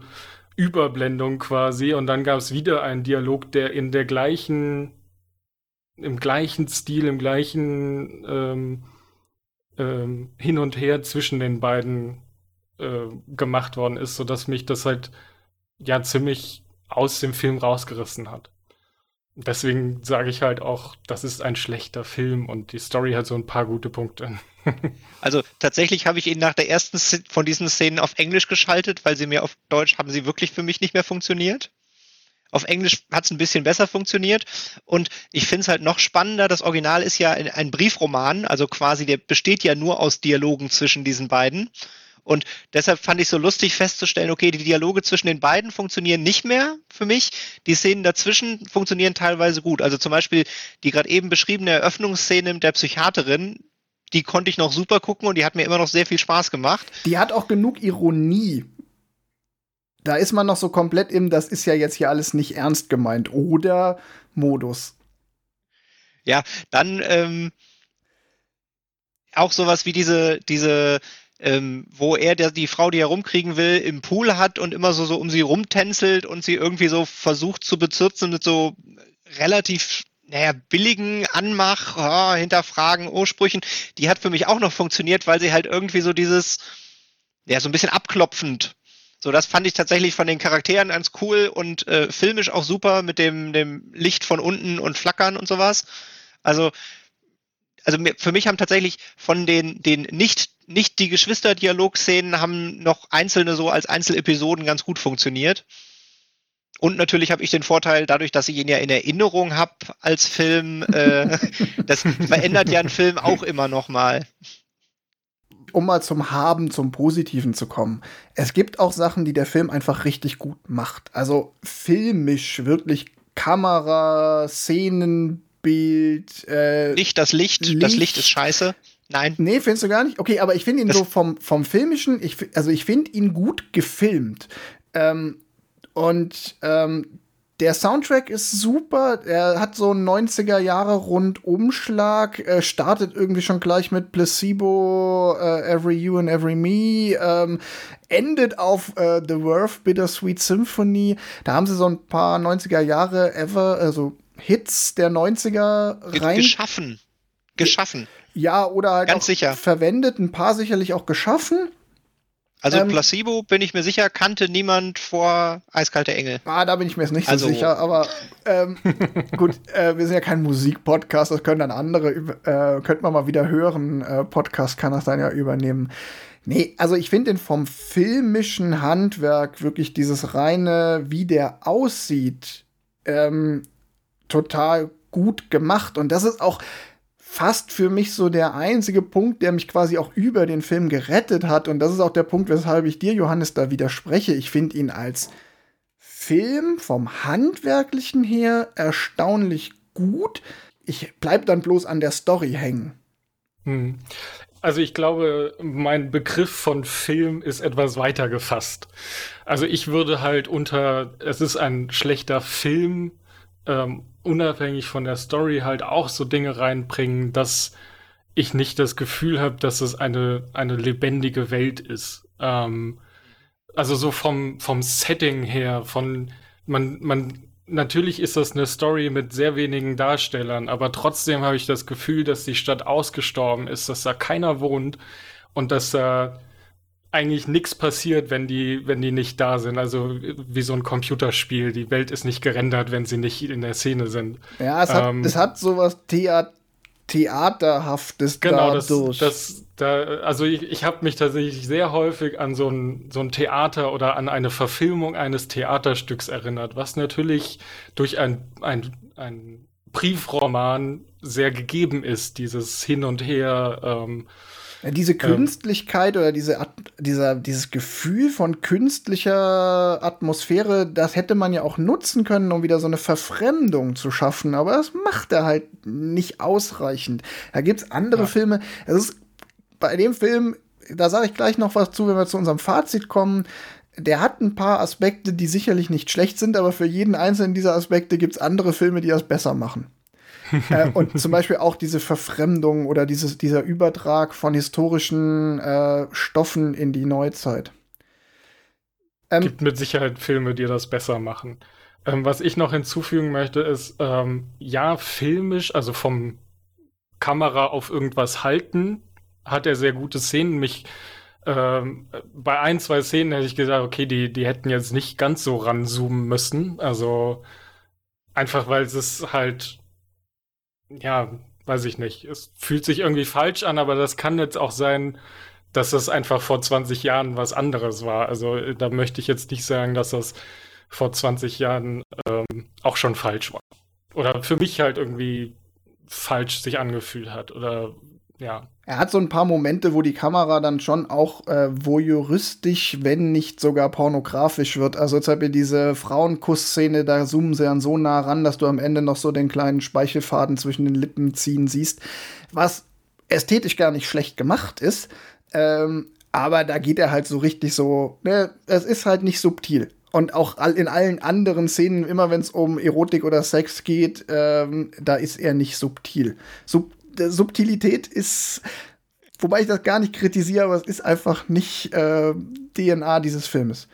Überblendung quasi und dann gab es wieder einen Dialog, der in der gleichen, im gleichen Stil, im gleichen ähm, ähm, Hin und Her zwischen den beiden äh, gemacht worden ist, sodass mich das halt ja ziemlich aus dem Film rausgerissen hat. Deswegen sage ich halt auch, das ist ein schlechter Film und die Story hat so ein paar gute Punkte. also tatsächlich habe ich ihn nach der ersten von diesen Szenen auf Englisch geschaltet, weil sie mir auf Deutsch haben sie wirklich für mich nicht mehr funktioniert. Auf Englisch hat es ein bisschen besser funktioniert. Und ich finde es halt noch spannender. Das Original ist ja ein Briefroman, also quasi der besteht ja nur aus Dialogen zwischen diesen beiden. Und deshalb fand ich so lustig festzustellen, okay, die Dialoge zwischen den beiden funktionieren nicht mehr für mich. Die Szenen dazwischen funktionieren teilweise gut. Also zum Beispiel die gerade eben beschriebene Eröffnungsszene mit der Psychiaterin, die konnte ich noch super gucken und die hat mir immer noch sehr viel Spaß gemacht. Die hat auch genug Ironie. Da ist man noch so komplett im, das ist ja jetzt hier alles nicht ernst gemeint. Oder Modus. Ja, dann ähm, auch sowas wie diese, diese ähm, wo er der, die Frau, die er rumkriegen will, im Pool hat und immer so, so um sie rumtänzelt und sie irgendwie so versucht zu bezirzen mit so relativ naja, billigen Anmach, oh, hinterfragen, Ursprüchen, die hat für mich auch noch funktioniert, weil sie halt irgendwie so dieses, ja, so ein bisschen abklopfend. So, das fand ich tatsächlich von den Charakteren ganz cool und äh, filmisch auch super mit dem, dem Licht von unten und Flackern und sowas. Also, also für mich haben tatsächlich von den, den nicht nicht die Geschwister-Dialog-Szenen haben noch einzelne so als Einzelepisoden ganz gut funktioniert. Und natürlich habe ich den Vorteil, dadurch, dass ich ihn ja in Erinnerung habe als Film, äh, das verändert ja einen Film auch immer noch mal. Um mal zum Haben, zum Positiven zu kommen. Es gibt auch Sachen, die der Film einfach richtig gut macht. Also filmisch, wirklich Kamera, Szenenbild. Äh, Licht, das Licht, Licht, das Licht ist scheiße. Nein. Nee, findest du gar nicht? Okay, aber ich finde ihn das so vom, vom Filmischen, ich, also ich finde ihn gut gefilmt. Ähm, und ähm, der Soundtrack ist super. Er hat so einen 90er Jahre Rundumschlag. Er startet irgendwie schon gleich mit Placebo, uh, Every You and Every Me. Ähm, endet auf uh, The Worth Bittersweet Symphony. Da haben sie so ein paar 90er Jahre ever, also Hits der 90er rein. Geschaffen. Geschaffen. Ja, oder halt Ganz sicher. verwendet, ein paar sicherlich auch geschaffen. Also ähm, Placebo, bin ich mir sicher, kannte niemand vor Eiskalte Engel. Ah, da bin ich mir jetzt nicht also, so sicher, aber ähm, gut, äh, wir sind ja kein Musikpodcast, das können dann andere, äh, könnte man mal wieder hören. Äh, Podcast kann das dann ja übernehmen. Nee, also ich finde den vom filmischen Handwerk wirklich dieses reine, wie der aussieht, ähm, total gut gemacht. Und das ist auch, fast für mich so der einzige Punkt, der mich quasi auch über den Film gerettet hat. Und das ist auch der Punkt, weshalb ich dir, Johannes, da widerspreche. Ich finde ihn als Film vom Handwerklichen her erstaunlich gut. Ich bleib dann bloß an der Story hängen. Hm. Also ich glaube, mein Begriff von Film ist etwas weiter gefasst. Also ich würde halt unter, es ist ein schlechter Film, ähm, unabhängig von der Story halt auch so Dinge reinbringen, dass ich nicht das Gefühl habe, dass es eine, eine lebendige Welt ist. Ähm, also so vom, vom Setting her, von man, man, natürlich ist das eine Story mit sehr wenigen Darstellern, aber trotzdem habe ich das Gefühl, dass die Stadt ausgestorben ist, dass da keiner wohnt und dass da eigentlich nichts passiert, wenn die, wenn die nicht da sind. Also wie so ein Computerspiel. Die Welt ist nicht gerendert, wenn sie nicht in der Szene sind. Ja, es, ähm, hat, es hat sowas Thea Theaterhaftes genau, dadurch. Das, das, da, also ich, ich habe mich tatsächlich sehr häufig an so ein, so ein Theater oder an eine Verfilmung eines Theaterstücks erinnert, was natürlich durch ein, ein, ein Briefroman sehr gegeben ist, dieses Hin und Her. Ähm, diese ähm. Künstlichkeit ähm. oder diese, dieser, dieses Gefühl von künstlicher Atmosphäre, das hätte man ja auch nutzen können, um wieder so eine Verfremdung zu schaffen. Aber das macht er halt nicht ausreichend. Da gibt's andere ja. Filme. Es ist bei dem Film, da sage ich gleich noch was zu, wenn wir zu unserem Fazit kommen. Der hat ein paar Aspekte, die sicherlich nicht schlecht sind, aber für jeden einzelnen dieser Aspekte gibt's andere Filme, die das besser machen äh, und zum Beispiel auch diese Verfremdung oder dieses, dieser Übertrag von historischen äh, Stoffen in die Neuzeit. Ähm, Gibt mit Sicherheit Filme, die das besser machen. Ähm, was ich noch hinzufügen möchte, ist, ähm, ja, filmisch, also vom Kamera auf irgendwas halten, hat er sehr gute Szenen. Mich ähm, bei ein, zwei Szenen hätte ich gesagt, okay, die, die hätten jetzt nicht ganz so ranzoomen müssen. Also einfach weil es halt ja, weiß ich nicht. Es fühlt sich irgendwie falsch an, aber das kann jetzt auch sein, dass das einfach vor 20 Jahren was anderes war. Also äh, da möchte ich jetzt nicht sagen, dass das vor 20 Jahren ähm, auch schon falsch war. Oder für mich halt irgendwie falsch sich angefühlt hat. Oder ja. Er hat so ein paar Momente, wo die Kamera dann schon auch äh, voyeuristisch, wenn nicht sogar pornografisch wird. Also jetzt habe ich diese Frauenkussszene, da zoomen sie dann so nah ran, dass du am Ende noch so den kleinen Speichelfaden zwischen den Lippen ziehen siehst. Was ästhetisch gar nicht schlecht gemacht ist. Ähm, aber da geht er halt so richtig so, ne, es ist halt nicht subtil. Und auch in allen anderen Szenen, immer wenn es um Erotik oder Sex geht, ähm, da ist er nicht subtil. Sub Subtilität ist, wobei ich das gar nicht kritisiere, aber es ist einfach nicht äh, DNA dieses Filmes.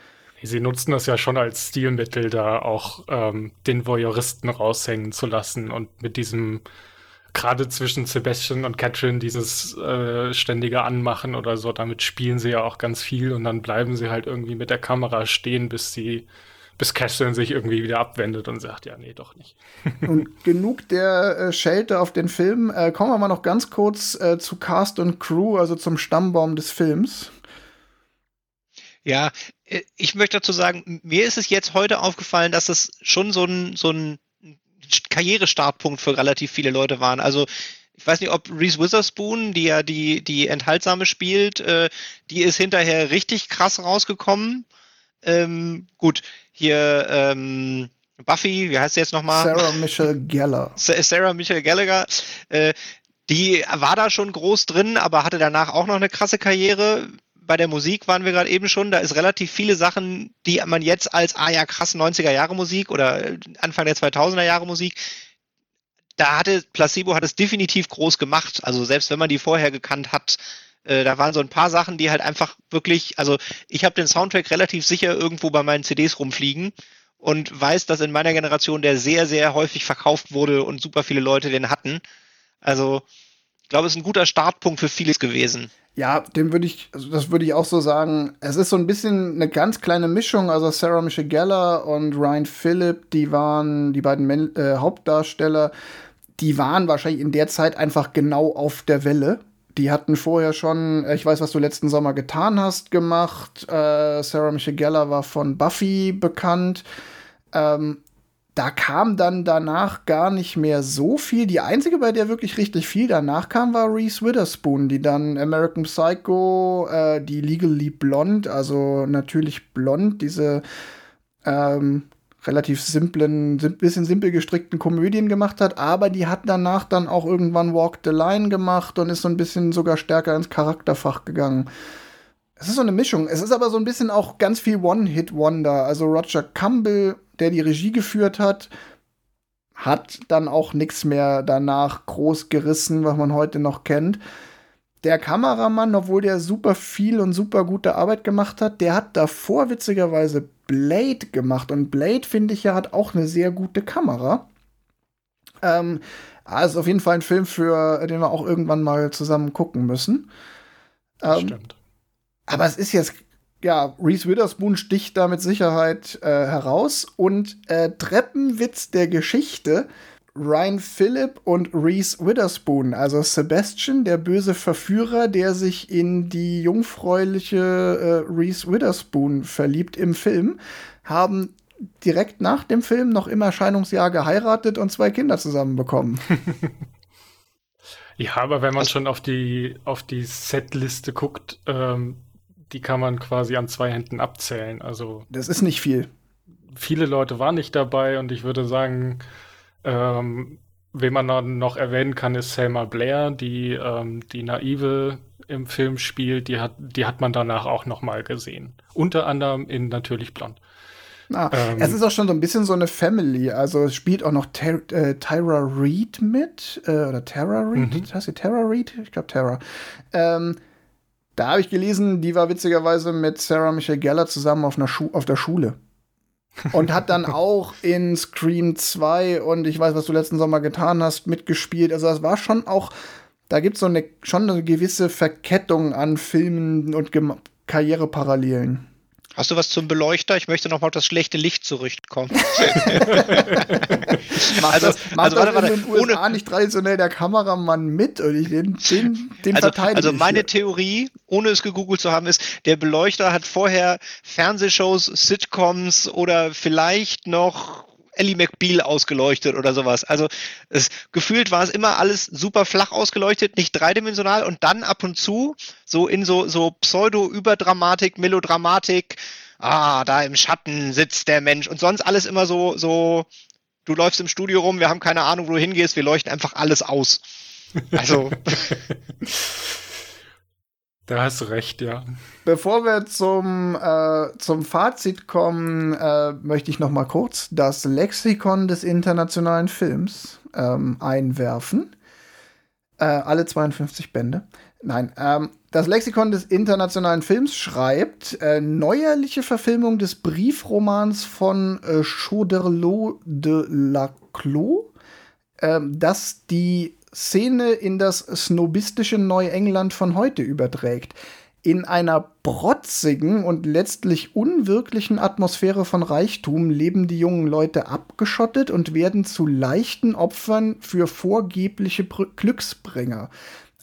Sie nutzen das ja schon als Stilmittel, da auch ähm, den Voyeuristen raushängen zu lassen und mit diesem gerade zwischen Sebastian und Catherine dieses äh, ständige Anmachen oder so, damit spielen sie ja auch ganz viel und dann bleiben sie halt irgendwie mit der Kamera stehen, bis sie bis Castle sich irgendwie wieder abwendet und sagt, ja, nee, doch nicht. und genug der äh, Schelte auf den Film. Äh, kommen wir mal noch ganz kurz äh, zu Cast und Crew, also zum Stammbaum des Films. Ja, äh, ich möchte dazu sagen, mir ist es jetzt heute aufgefallen, dass es schon so ein, so ein Karrierestartpunkt für relativ viele Leute waren. Also ich weiß nicht, ob Reese Witherspoon, die ja die, die Enthaltsame spielt, äh, die ist hinterher richtig krass rausgekommen. Ähm, gut, hier ähm, Buffy, wie heißt sie jetzt nochmal? Sarah Michelle Geller. Sarah Michelle Gallagher. Äh, die war da schon groß drin, aber hatte danach auch noch eine krasse Karriere. Bei der Musik waren wir gerade eben schon. Da ist relativ viele Sachen, die man jetzt als, ah ja, krass 90er Jahre Musik oder Anfang der 2000er Jahre Musik, da hatte Placebo hat es definitiv groß gemacht. Also selbst wenn man die vorher gekannt hat, äh, da waren so ein paar Sachen, die halt einfach wirklich, also ich habe den Soundtrack relativ sicher irgendwo bei meinen CDs rumfliegen und weiß, dass in meiner Generation der sehr, sehr häufig verkauft wurde und super viele Leute den hatten. Also ich glaube, es ist ein guter Startpunkt für vieles gewesen. Ja, dem würde ich, also das würde ich auch so sagen. Es ist so ein bisschen eine ganz kleine Mischung. Also Sarah Michelle Gellar und Ryan Phillip, die waren die beiden Men äh, Hauptdarsteller, die waren wahrscheinlich in der Zeit einfach genau auf der Welle. Die hatten vorher schon, äh, ich weiß, was du letzten Sommer getan hast, gemacht. Äh, Sarah Michelle Gellar war von Buffy bekannt. Ähm, da kam dann danach gar nicht mehr so viel. Die einzige, bei der wirklich richtig viel danach kam, war Reese Witherspoon, die dann American Psycho, äh, die Legally Blonde, also natürlich blond, diese ähm, relativ simplen, sim bisschen simpel gestrickten Komödien gemacht hat, aber die hat danach dann auch irgendwann Walk the Line gemacht und ist so ein bisschen sogar stärker ins Charakterfach gegangen. Es ist so eine Mischung. Es ist aber so ein bisschen auch ganz viel One-Hit-Wonder. Also Roger Campbell der die Regie geführt hat, hat dann auch nichts mehr danach groß gerissen, was man heute noch kennt. Der Kameramann, obwohl der super viel und super gute Arbeit gemacht hat, der hat davor witzigerweise Blade gemacht. Und Blade, finde ich ja, hat auch eine sehr gute Kamera. Ähm, also auf jeden Fall ein Film, für den wir auch irgendwann mal zusammen gucken müssen. Ähm, stimmt. Aber es ist jetzt ja, Reese Witherspoon sticht da mit Sicherheit äh, heraus. Und äh, Treppenwitz der Geschichte: Ryan Phillip und Reese Witherspoon, also Sebastian, der böse Verführer, der sich in die jungfräuliche äh, Reese Witherspoon verliebt im Film, haben direkt nach dem Film noch im Erscheinungsjahr geheiratet und zwei Kinder zusammenbekommen. ja, aber wenn man schon auf die, auf die Setliste guckt, ähm, die kann man quasi an zwei Händen abzählen. Also das ist nicht viel. Viele Leute waren nicht dabei und ich würde sagen, ähm, wen man dann noch erwähnen kann, ist Selma Blair, die ähm, die Naive im Film spielt. Die hat, die hat man danach auch noch mal gesehen. Unter anderem in Natürlich Blond. Ah, ähm, es ist auch schon so ein bisschen so eine Family. Also spielt auch noch Ty äh, Tyra Reed mit. Äh, oder Tara Reed? Mhm. Heißt sie Tara Reed? Ich glaube Tara. Ähm, da habe ich gelesen, die war witzigerweise mit Sarah Michelle Geller zusammen auf, einer Schu auf der Schule. Und hat dann auch in Scream 2 und ich weiß, was du letzten Sommer getan hast, mitgespielt. Also das war schon auch, da gibt es so eine, schon eine gewisse Verkettung an Filmen und Gem Karriereparallelen. Hast du was zum Beleuchter? Ich möchte noch mal auf das schlechte Licht zurückkommen. macht also, das, macht also, warte, warte, in den USA ohne, nicht traditionell der Kameramann mit und ich den, den, den also, Also meine hier. Theorie, ohne es gegoogelt zu haben, ist, der Beleuchter hat vorher Fernsehshows, Sitcoms oder vielleicht noch Ellie McBeal ausgeleuchtet oder sowas. Also es, gefühlt war es immer alles super flach ausgeleuchtet, nicht dreidimensional und dann ab und zu so in so, so Pseudo-Überdramatik, Melodramatik, ah, da im Schatten sitzt der Mensch und sonst alles immer so, so, du läufst im Studio rum, wir haben keine Ahnung, wo du hingehst, wir leuchten einfach alles aus. Also. Da hast du recht, ja. Bevor wir zum, äh, zum Fazit kommen, äh, möchte ich noch mal kurz das Lexikon des internationalen Films ähm, einwerfen. Äh, alle 52 Bände. Nein, ähm, das Lexikon des internationalen Films schreibt äh, neuerliche Verfilmung des Briefromans von äh, Chauderlot de Laclos, äh, das die Szene in das snobistische Neuengland von heute überträgt. In einer protzigen und letztlich unwirklichen Atmosphäre von Reichtum leben die jungen Leute abgeschottet und werden zu leichten Opfern für vorgebliche Glücksbringer.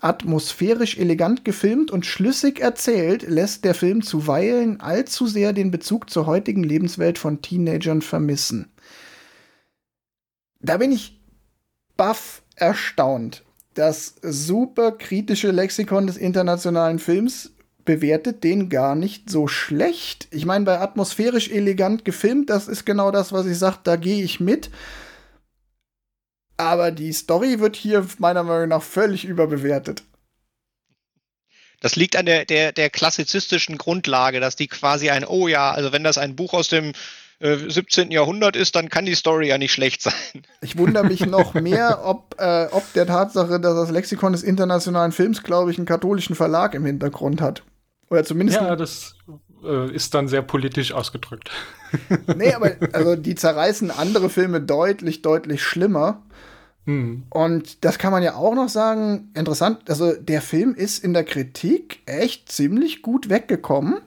Atmosphärisch elegant gefilmt und schlüssig erzählt, lässt der Film zuweilen allzu sehr den Bezug zur heutigen Lebenswelt von Teenagern vermissen. Da bin ich baff erstaunt. Das super kritische Lexikon des internationalen Films bewertet den gar nicht so schlecht. Ich meine, bei atmosphärisch elegant gefilmt, das ist genau das, was ich sage, da gehe ich mit. Aber die Story wird hier meiner Meinung nach völlig überbewertet. Das liegt an der, der, der klassizistischen Grundlage, dass die quasi ein, oh ja, also wenn das ein Buch aus dem äh, 17. Jahrhundert ist, dann kann die Story ja nicht schlecht sein. Ich wundere mich noch mehr, ob, äh, ob der Tatsache, dass das Lexikon des internationalen Films, glaube ich, einen katholischen Verlag im Hintergrund hat. Oder zumindest. Ja, das äh, ist dann sehr politisch ausgedrückt. nee, aber also die zerreißen andere Filme deutlich, deutlich schlimmer. Hm. Und das kann man ja auch noch sagen, interessant, also der Film ist in der Kritik echt ziemlich gut weggekommen.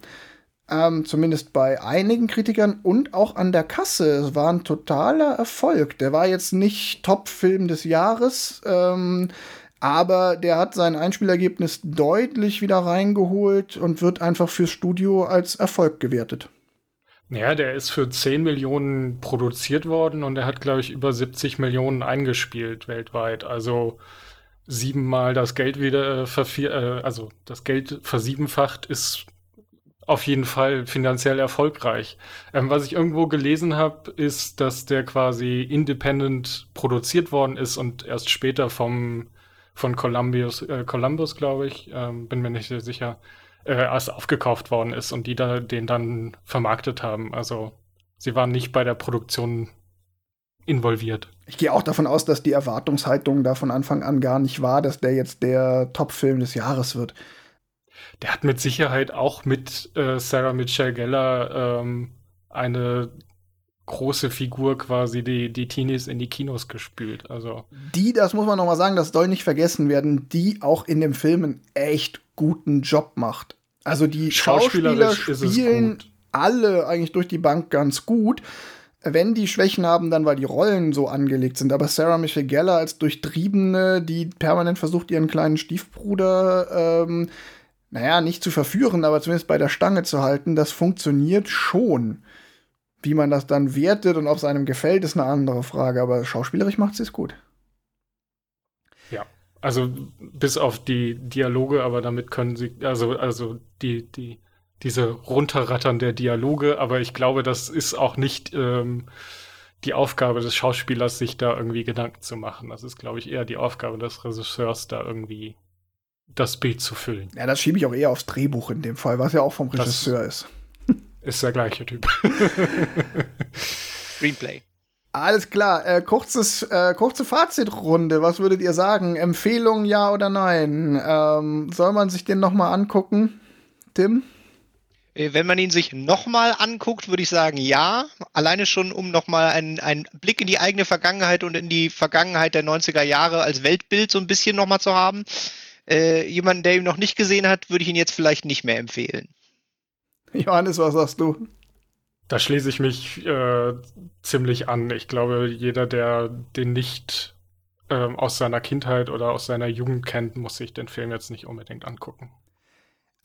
Ähm, zumindest bei einigen Kritikern und auch an der Kasse. Es war ein totaler Erfolg. Der war jetzt nicht Top-Film des Jahres, ähm, aber der hat sein Einspielergebnis deutlich wieder reingeholt und wird einfach fürs Studio als Erfolg gewertet. Ja, der ist für 10 Millionen produziert worden und er hat, glaube ich, über 70 Millionen eingespielt weltweit. Also siebenmal das Geld wieder äh, äh, also das Geld versiebenfacht ist auf jeden Fall finanziell erfolgreich. Ähm, was ich irgendwo gelesen habe, ist, dass der quasi independent produziert worden ist und erst später vom von Columbus, äh, Columbus glaube ich, ähm, bin mir nicht sehr sicher, äh, erst aufgekauft worden ist und die da den dann vermarktet haben. Also sie waren nicht bei der Produktion involviert. Ich gehe auch davon aus, dass die Erwartungshaltung da von Anfang an gar nicht war, dass der jetzt der Top-Film des Jahres wird. Der hat mit Sicherheit auch mit äh, Sarah Michelle Geller ähm, eine große Figur quasi die, die Teenies in die Kinos gespült. Also. Die, das muss man noch mal sagen, das soll nicht vergessen werden, die auch in dem Film einen echt guten Job macht. Also die Schauspieler spielen alle eigentlich durch die Bank ganz gut. Wenn die Schwächen haben, dann weil die Rollen so angelegt sind. Aber Sarah Michelle Geller als Durchtriebene, die permanent versucht, ihren kleinen Stiefbruder, ähm, naja, nicht zu verführen, aber zumindest bei der Stange zu halten, das funktioniert schon. Wie man das dann wertet und ob es einem gefällt, ist eine andere Frage. Aber schauspielerisch macht sie es gut. Ja, also bis auf die Dialoge, aber damit können sie, also, also die, die, diese Runterrattern der Dialoge, aber ich glaube, das ist auch nicht ähm, die Aufgabe des Schauspielers, sich da irgendwie Gedanken zu machen. Das ist, glaube ich, eher die Aufgabe des Regisseurs, da irgendwie das Bild zu füllen. Ja, das schiebe ich auch eher aufs Drehbuch in dem Fall, was ja auch vom Regisseur das, ist. Ist der gleiche Typ. Screenplay. Alles klar. Äh, kurzes, äh, kurze Fazitrunde. Was würdet ihr sagen? Empfehlung, ja oder nein? Ähm, soll man sich den noch mal angucken, Tim? Äh, wenn man ihn sich nochmal anguckt, würde ich sagen, ja. Alleine schon, um nochmal einen, einen Blick in die eigene Vergangenheit und in die Vergangenheit der 90er Jahre als Weltbild so ein bisschen nochmal zu haben. Äh, jemanden, der ihn noch nicht gesehen hat, würde ich ihn jetzt vielleicht nicht mehr empfehlen. Johannes, was sagst du? Da schließe ich mich äh, ziemlich an. Ich glaube, jeder, der den nicht äh, aus seiner Kindheit oder aus seiner Jugend kennt, muss sich den Film jetzt nicht unbedingt angucken.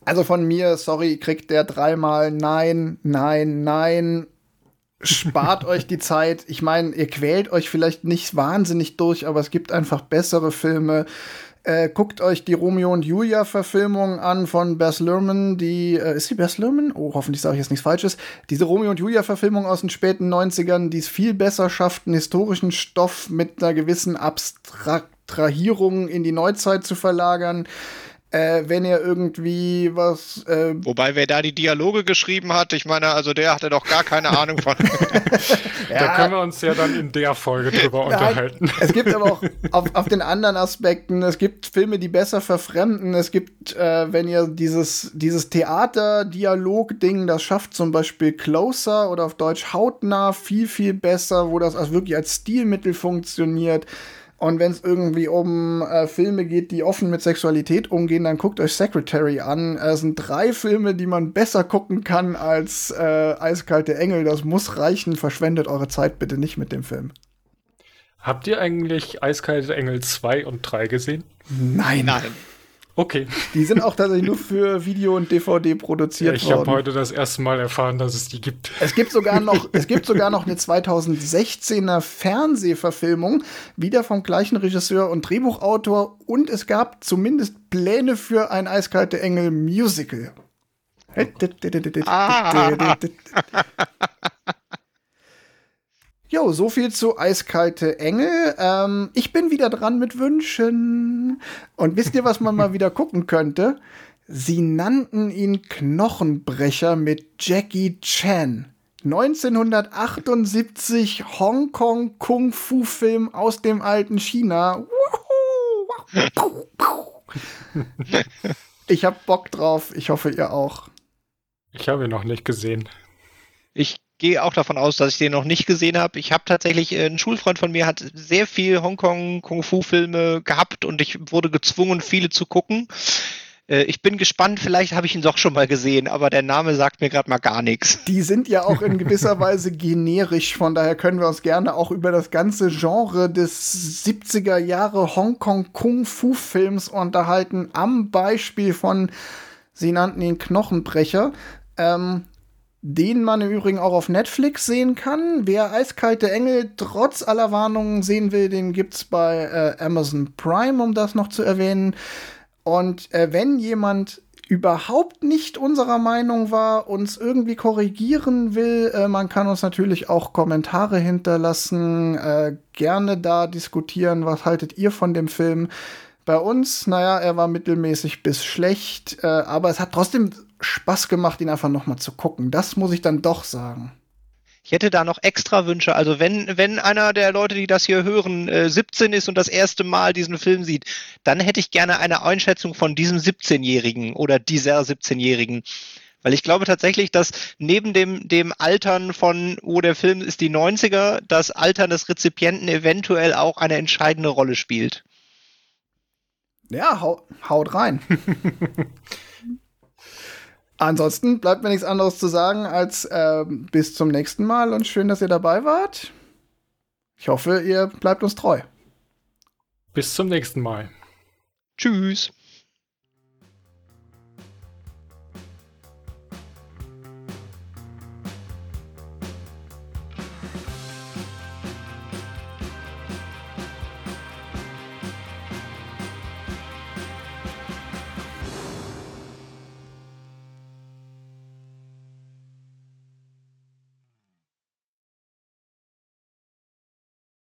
Also von mir, sorry, kriegt der dreimal Nein, Nein, Nein. Spart euch die Zeit. Ich meine, ihr quält euch vielleicht nicht wahnsinnig durch, aber es gibt einfach bessere Filme. Äh, guckt euch die Romeo und Julia Verfilmung an von Bess Luhrmann, die äh, ist die Bess Luhrmann? Oh, hoffentlich sage ich jetzt nichts Falsches. Diese Romeo und Julia Verfilmung aus den späten 90ern, die es viel besser schafft, einen historischen Stoff mit einer gewissen Abstrahierung in die Neuzeit zu verlagern äh, wenn er irgendwie was. Äh Wobei, wer da die Dialoge geschrieben hat, ich meine, also der hatte doch gar keine Ahnung von. ja. Da können wir uns ja dann in der Folge drüber Nein, unterhalten. Es gibt aber auch auf, auf, den anderen Aspekten, es gibt Filme, die besser verfremden. Es gibt, äh, wenn ihr dieses, dieses Theater-Dialog-Ding, das schafft zum Beispiel Closer oder auf Deutsch hautnah viel, viel besser, wo das also wirklich als Stilmittel funktioniert. Und wenn es irgendwie um äh, Filme geht, die offen mit Sexualität umgehen, dann guckt euch Secretary an. Es sind drei Filme, die man besser gucken kann als äh, Eiskalte Engel. Das muss reichen. Verschwendet eure Zeit bitte nicht mit dem Film. Habt ihr eigentlich Eiskalte Engel 2 und 3 gesehen? Nein. Nein. Okay. Die sind auch tatsächlich nur für Video und DVD produziert ich worden. Ich habe heute das erste Mal erfahren, dass es die gibt. Es gibt sogar noch, es gibt sogar noch eine 2016er Fernsehverfilmung, wieder vom gleichen Regisseur und Drehbuchautor. Und es gab zumindest Pläne für ein Eiskalte Engel Musical. Ah. Jo, so viel zu Eiskalte Engel. Ähm, ich bin wieder dran mit Wünschen. Und wisst ihr, was man mal wieder gucken könnte? Sie nannten ihn Knochenbrecher mit Jackie Chan. 1978 Hongkong Kung Fu Film aus dem alten China. Ich hab Bock drauf. Ich hoffe, ihr auch. Ich habe ihn noch nicht gesehen. Ich gehe auch davon aus, dass ich den noch nicht gesehen habe. Ich habe tatsächlich, äh, ein Schulfreund von mir hat sehr viel Hongkong-Kung-Fu-Filme gehabt und ich wurde gezwungen, viele zu gucken. Äh, ich bin gespannt, vielleicht habe ich ihn doch schon mal gesehen, aber der Name sagt mir gerade mal gar nichts. Die sind ja auch in gewisser Weise generisch, von daher können wir uns gerne auch über das ganze Genre des 70er Jahre Hongkong-Kung-Fu-Films unterhalten, am Beispiel von, sie nannten ihn Knochenbrecher. Ähm, den man im Übrigen auch auf Netflix sehen kann. Wer Eiskalte Engel trotz aller Warnungen sehen will, den gibt's bei äh, Amazon Prime, um das noch zu erwähnen. Und äh, wenn jemand überhaupt nicht unserer Meinung war, uns irgendwie korrigieren will, äh, man kann uns natürlich auch Kommentare hinterlassen, äh, gerne da diskutieren, was haltet ihr von dem Film. Bei uns, naja, er war mittelmäßig bis schlecht, äh, aber es hat trotzdem Spaß gemacht, ihn einfach noch mal zu gucken. Das muss ich dann doch sagen. Ich hätte da noch extra Wünsche. Also wenn, wenn einer der Leute, die das hier hören, äh, 17 ist und das erste Mal diesen Film sieht, dann hätte ich gerne eine Einschätzung von diesem 17-Jährigen oder dieser 17-Jährigen. Weil ich glaube tatsächlich, dass neben dem, dem Altern von, oh, der Film ist die 90er, das Altern des Rezipienten eventuell auch eine entscheidende Rolle spielt. Ja, hau, haut rein. Ansonsten bleibt mir nichts anderes zu sagen als äh, bis zum nächsten Mal und schön, dass ihr dabei wart. Ich hoffe, ihr bleibt uns treu. Bis zum nächsten Mal. Tschüss.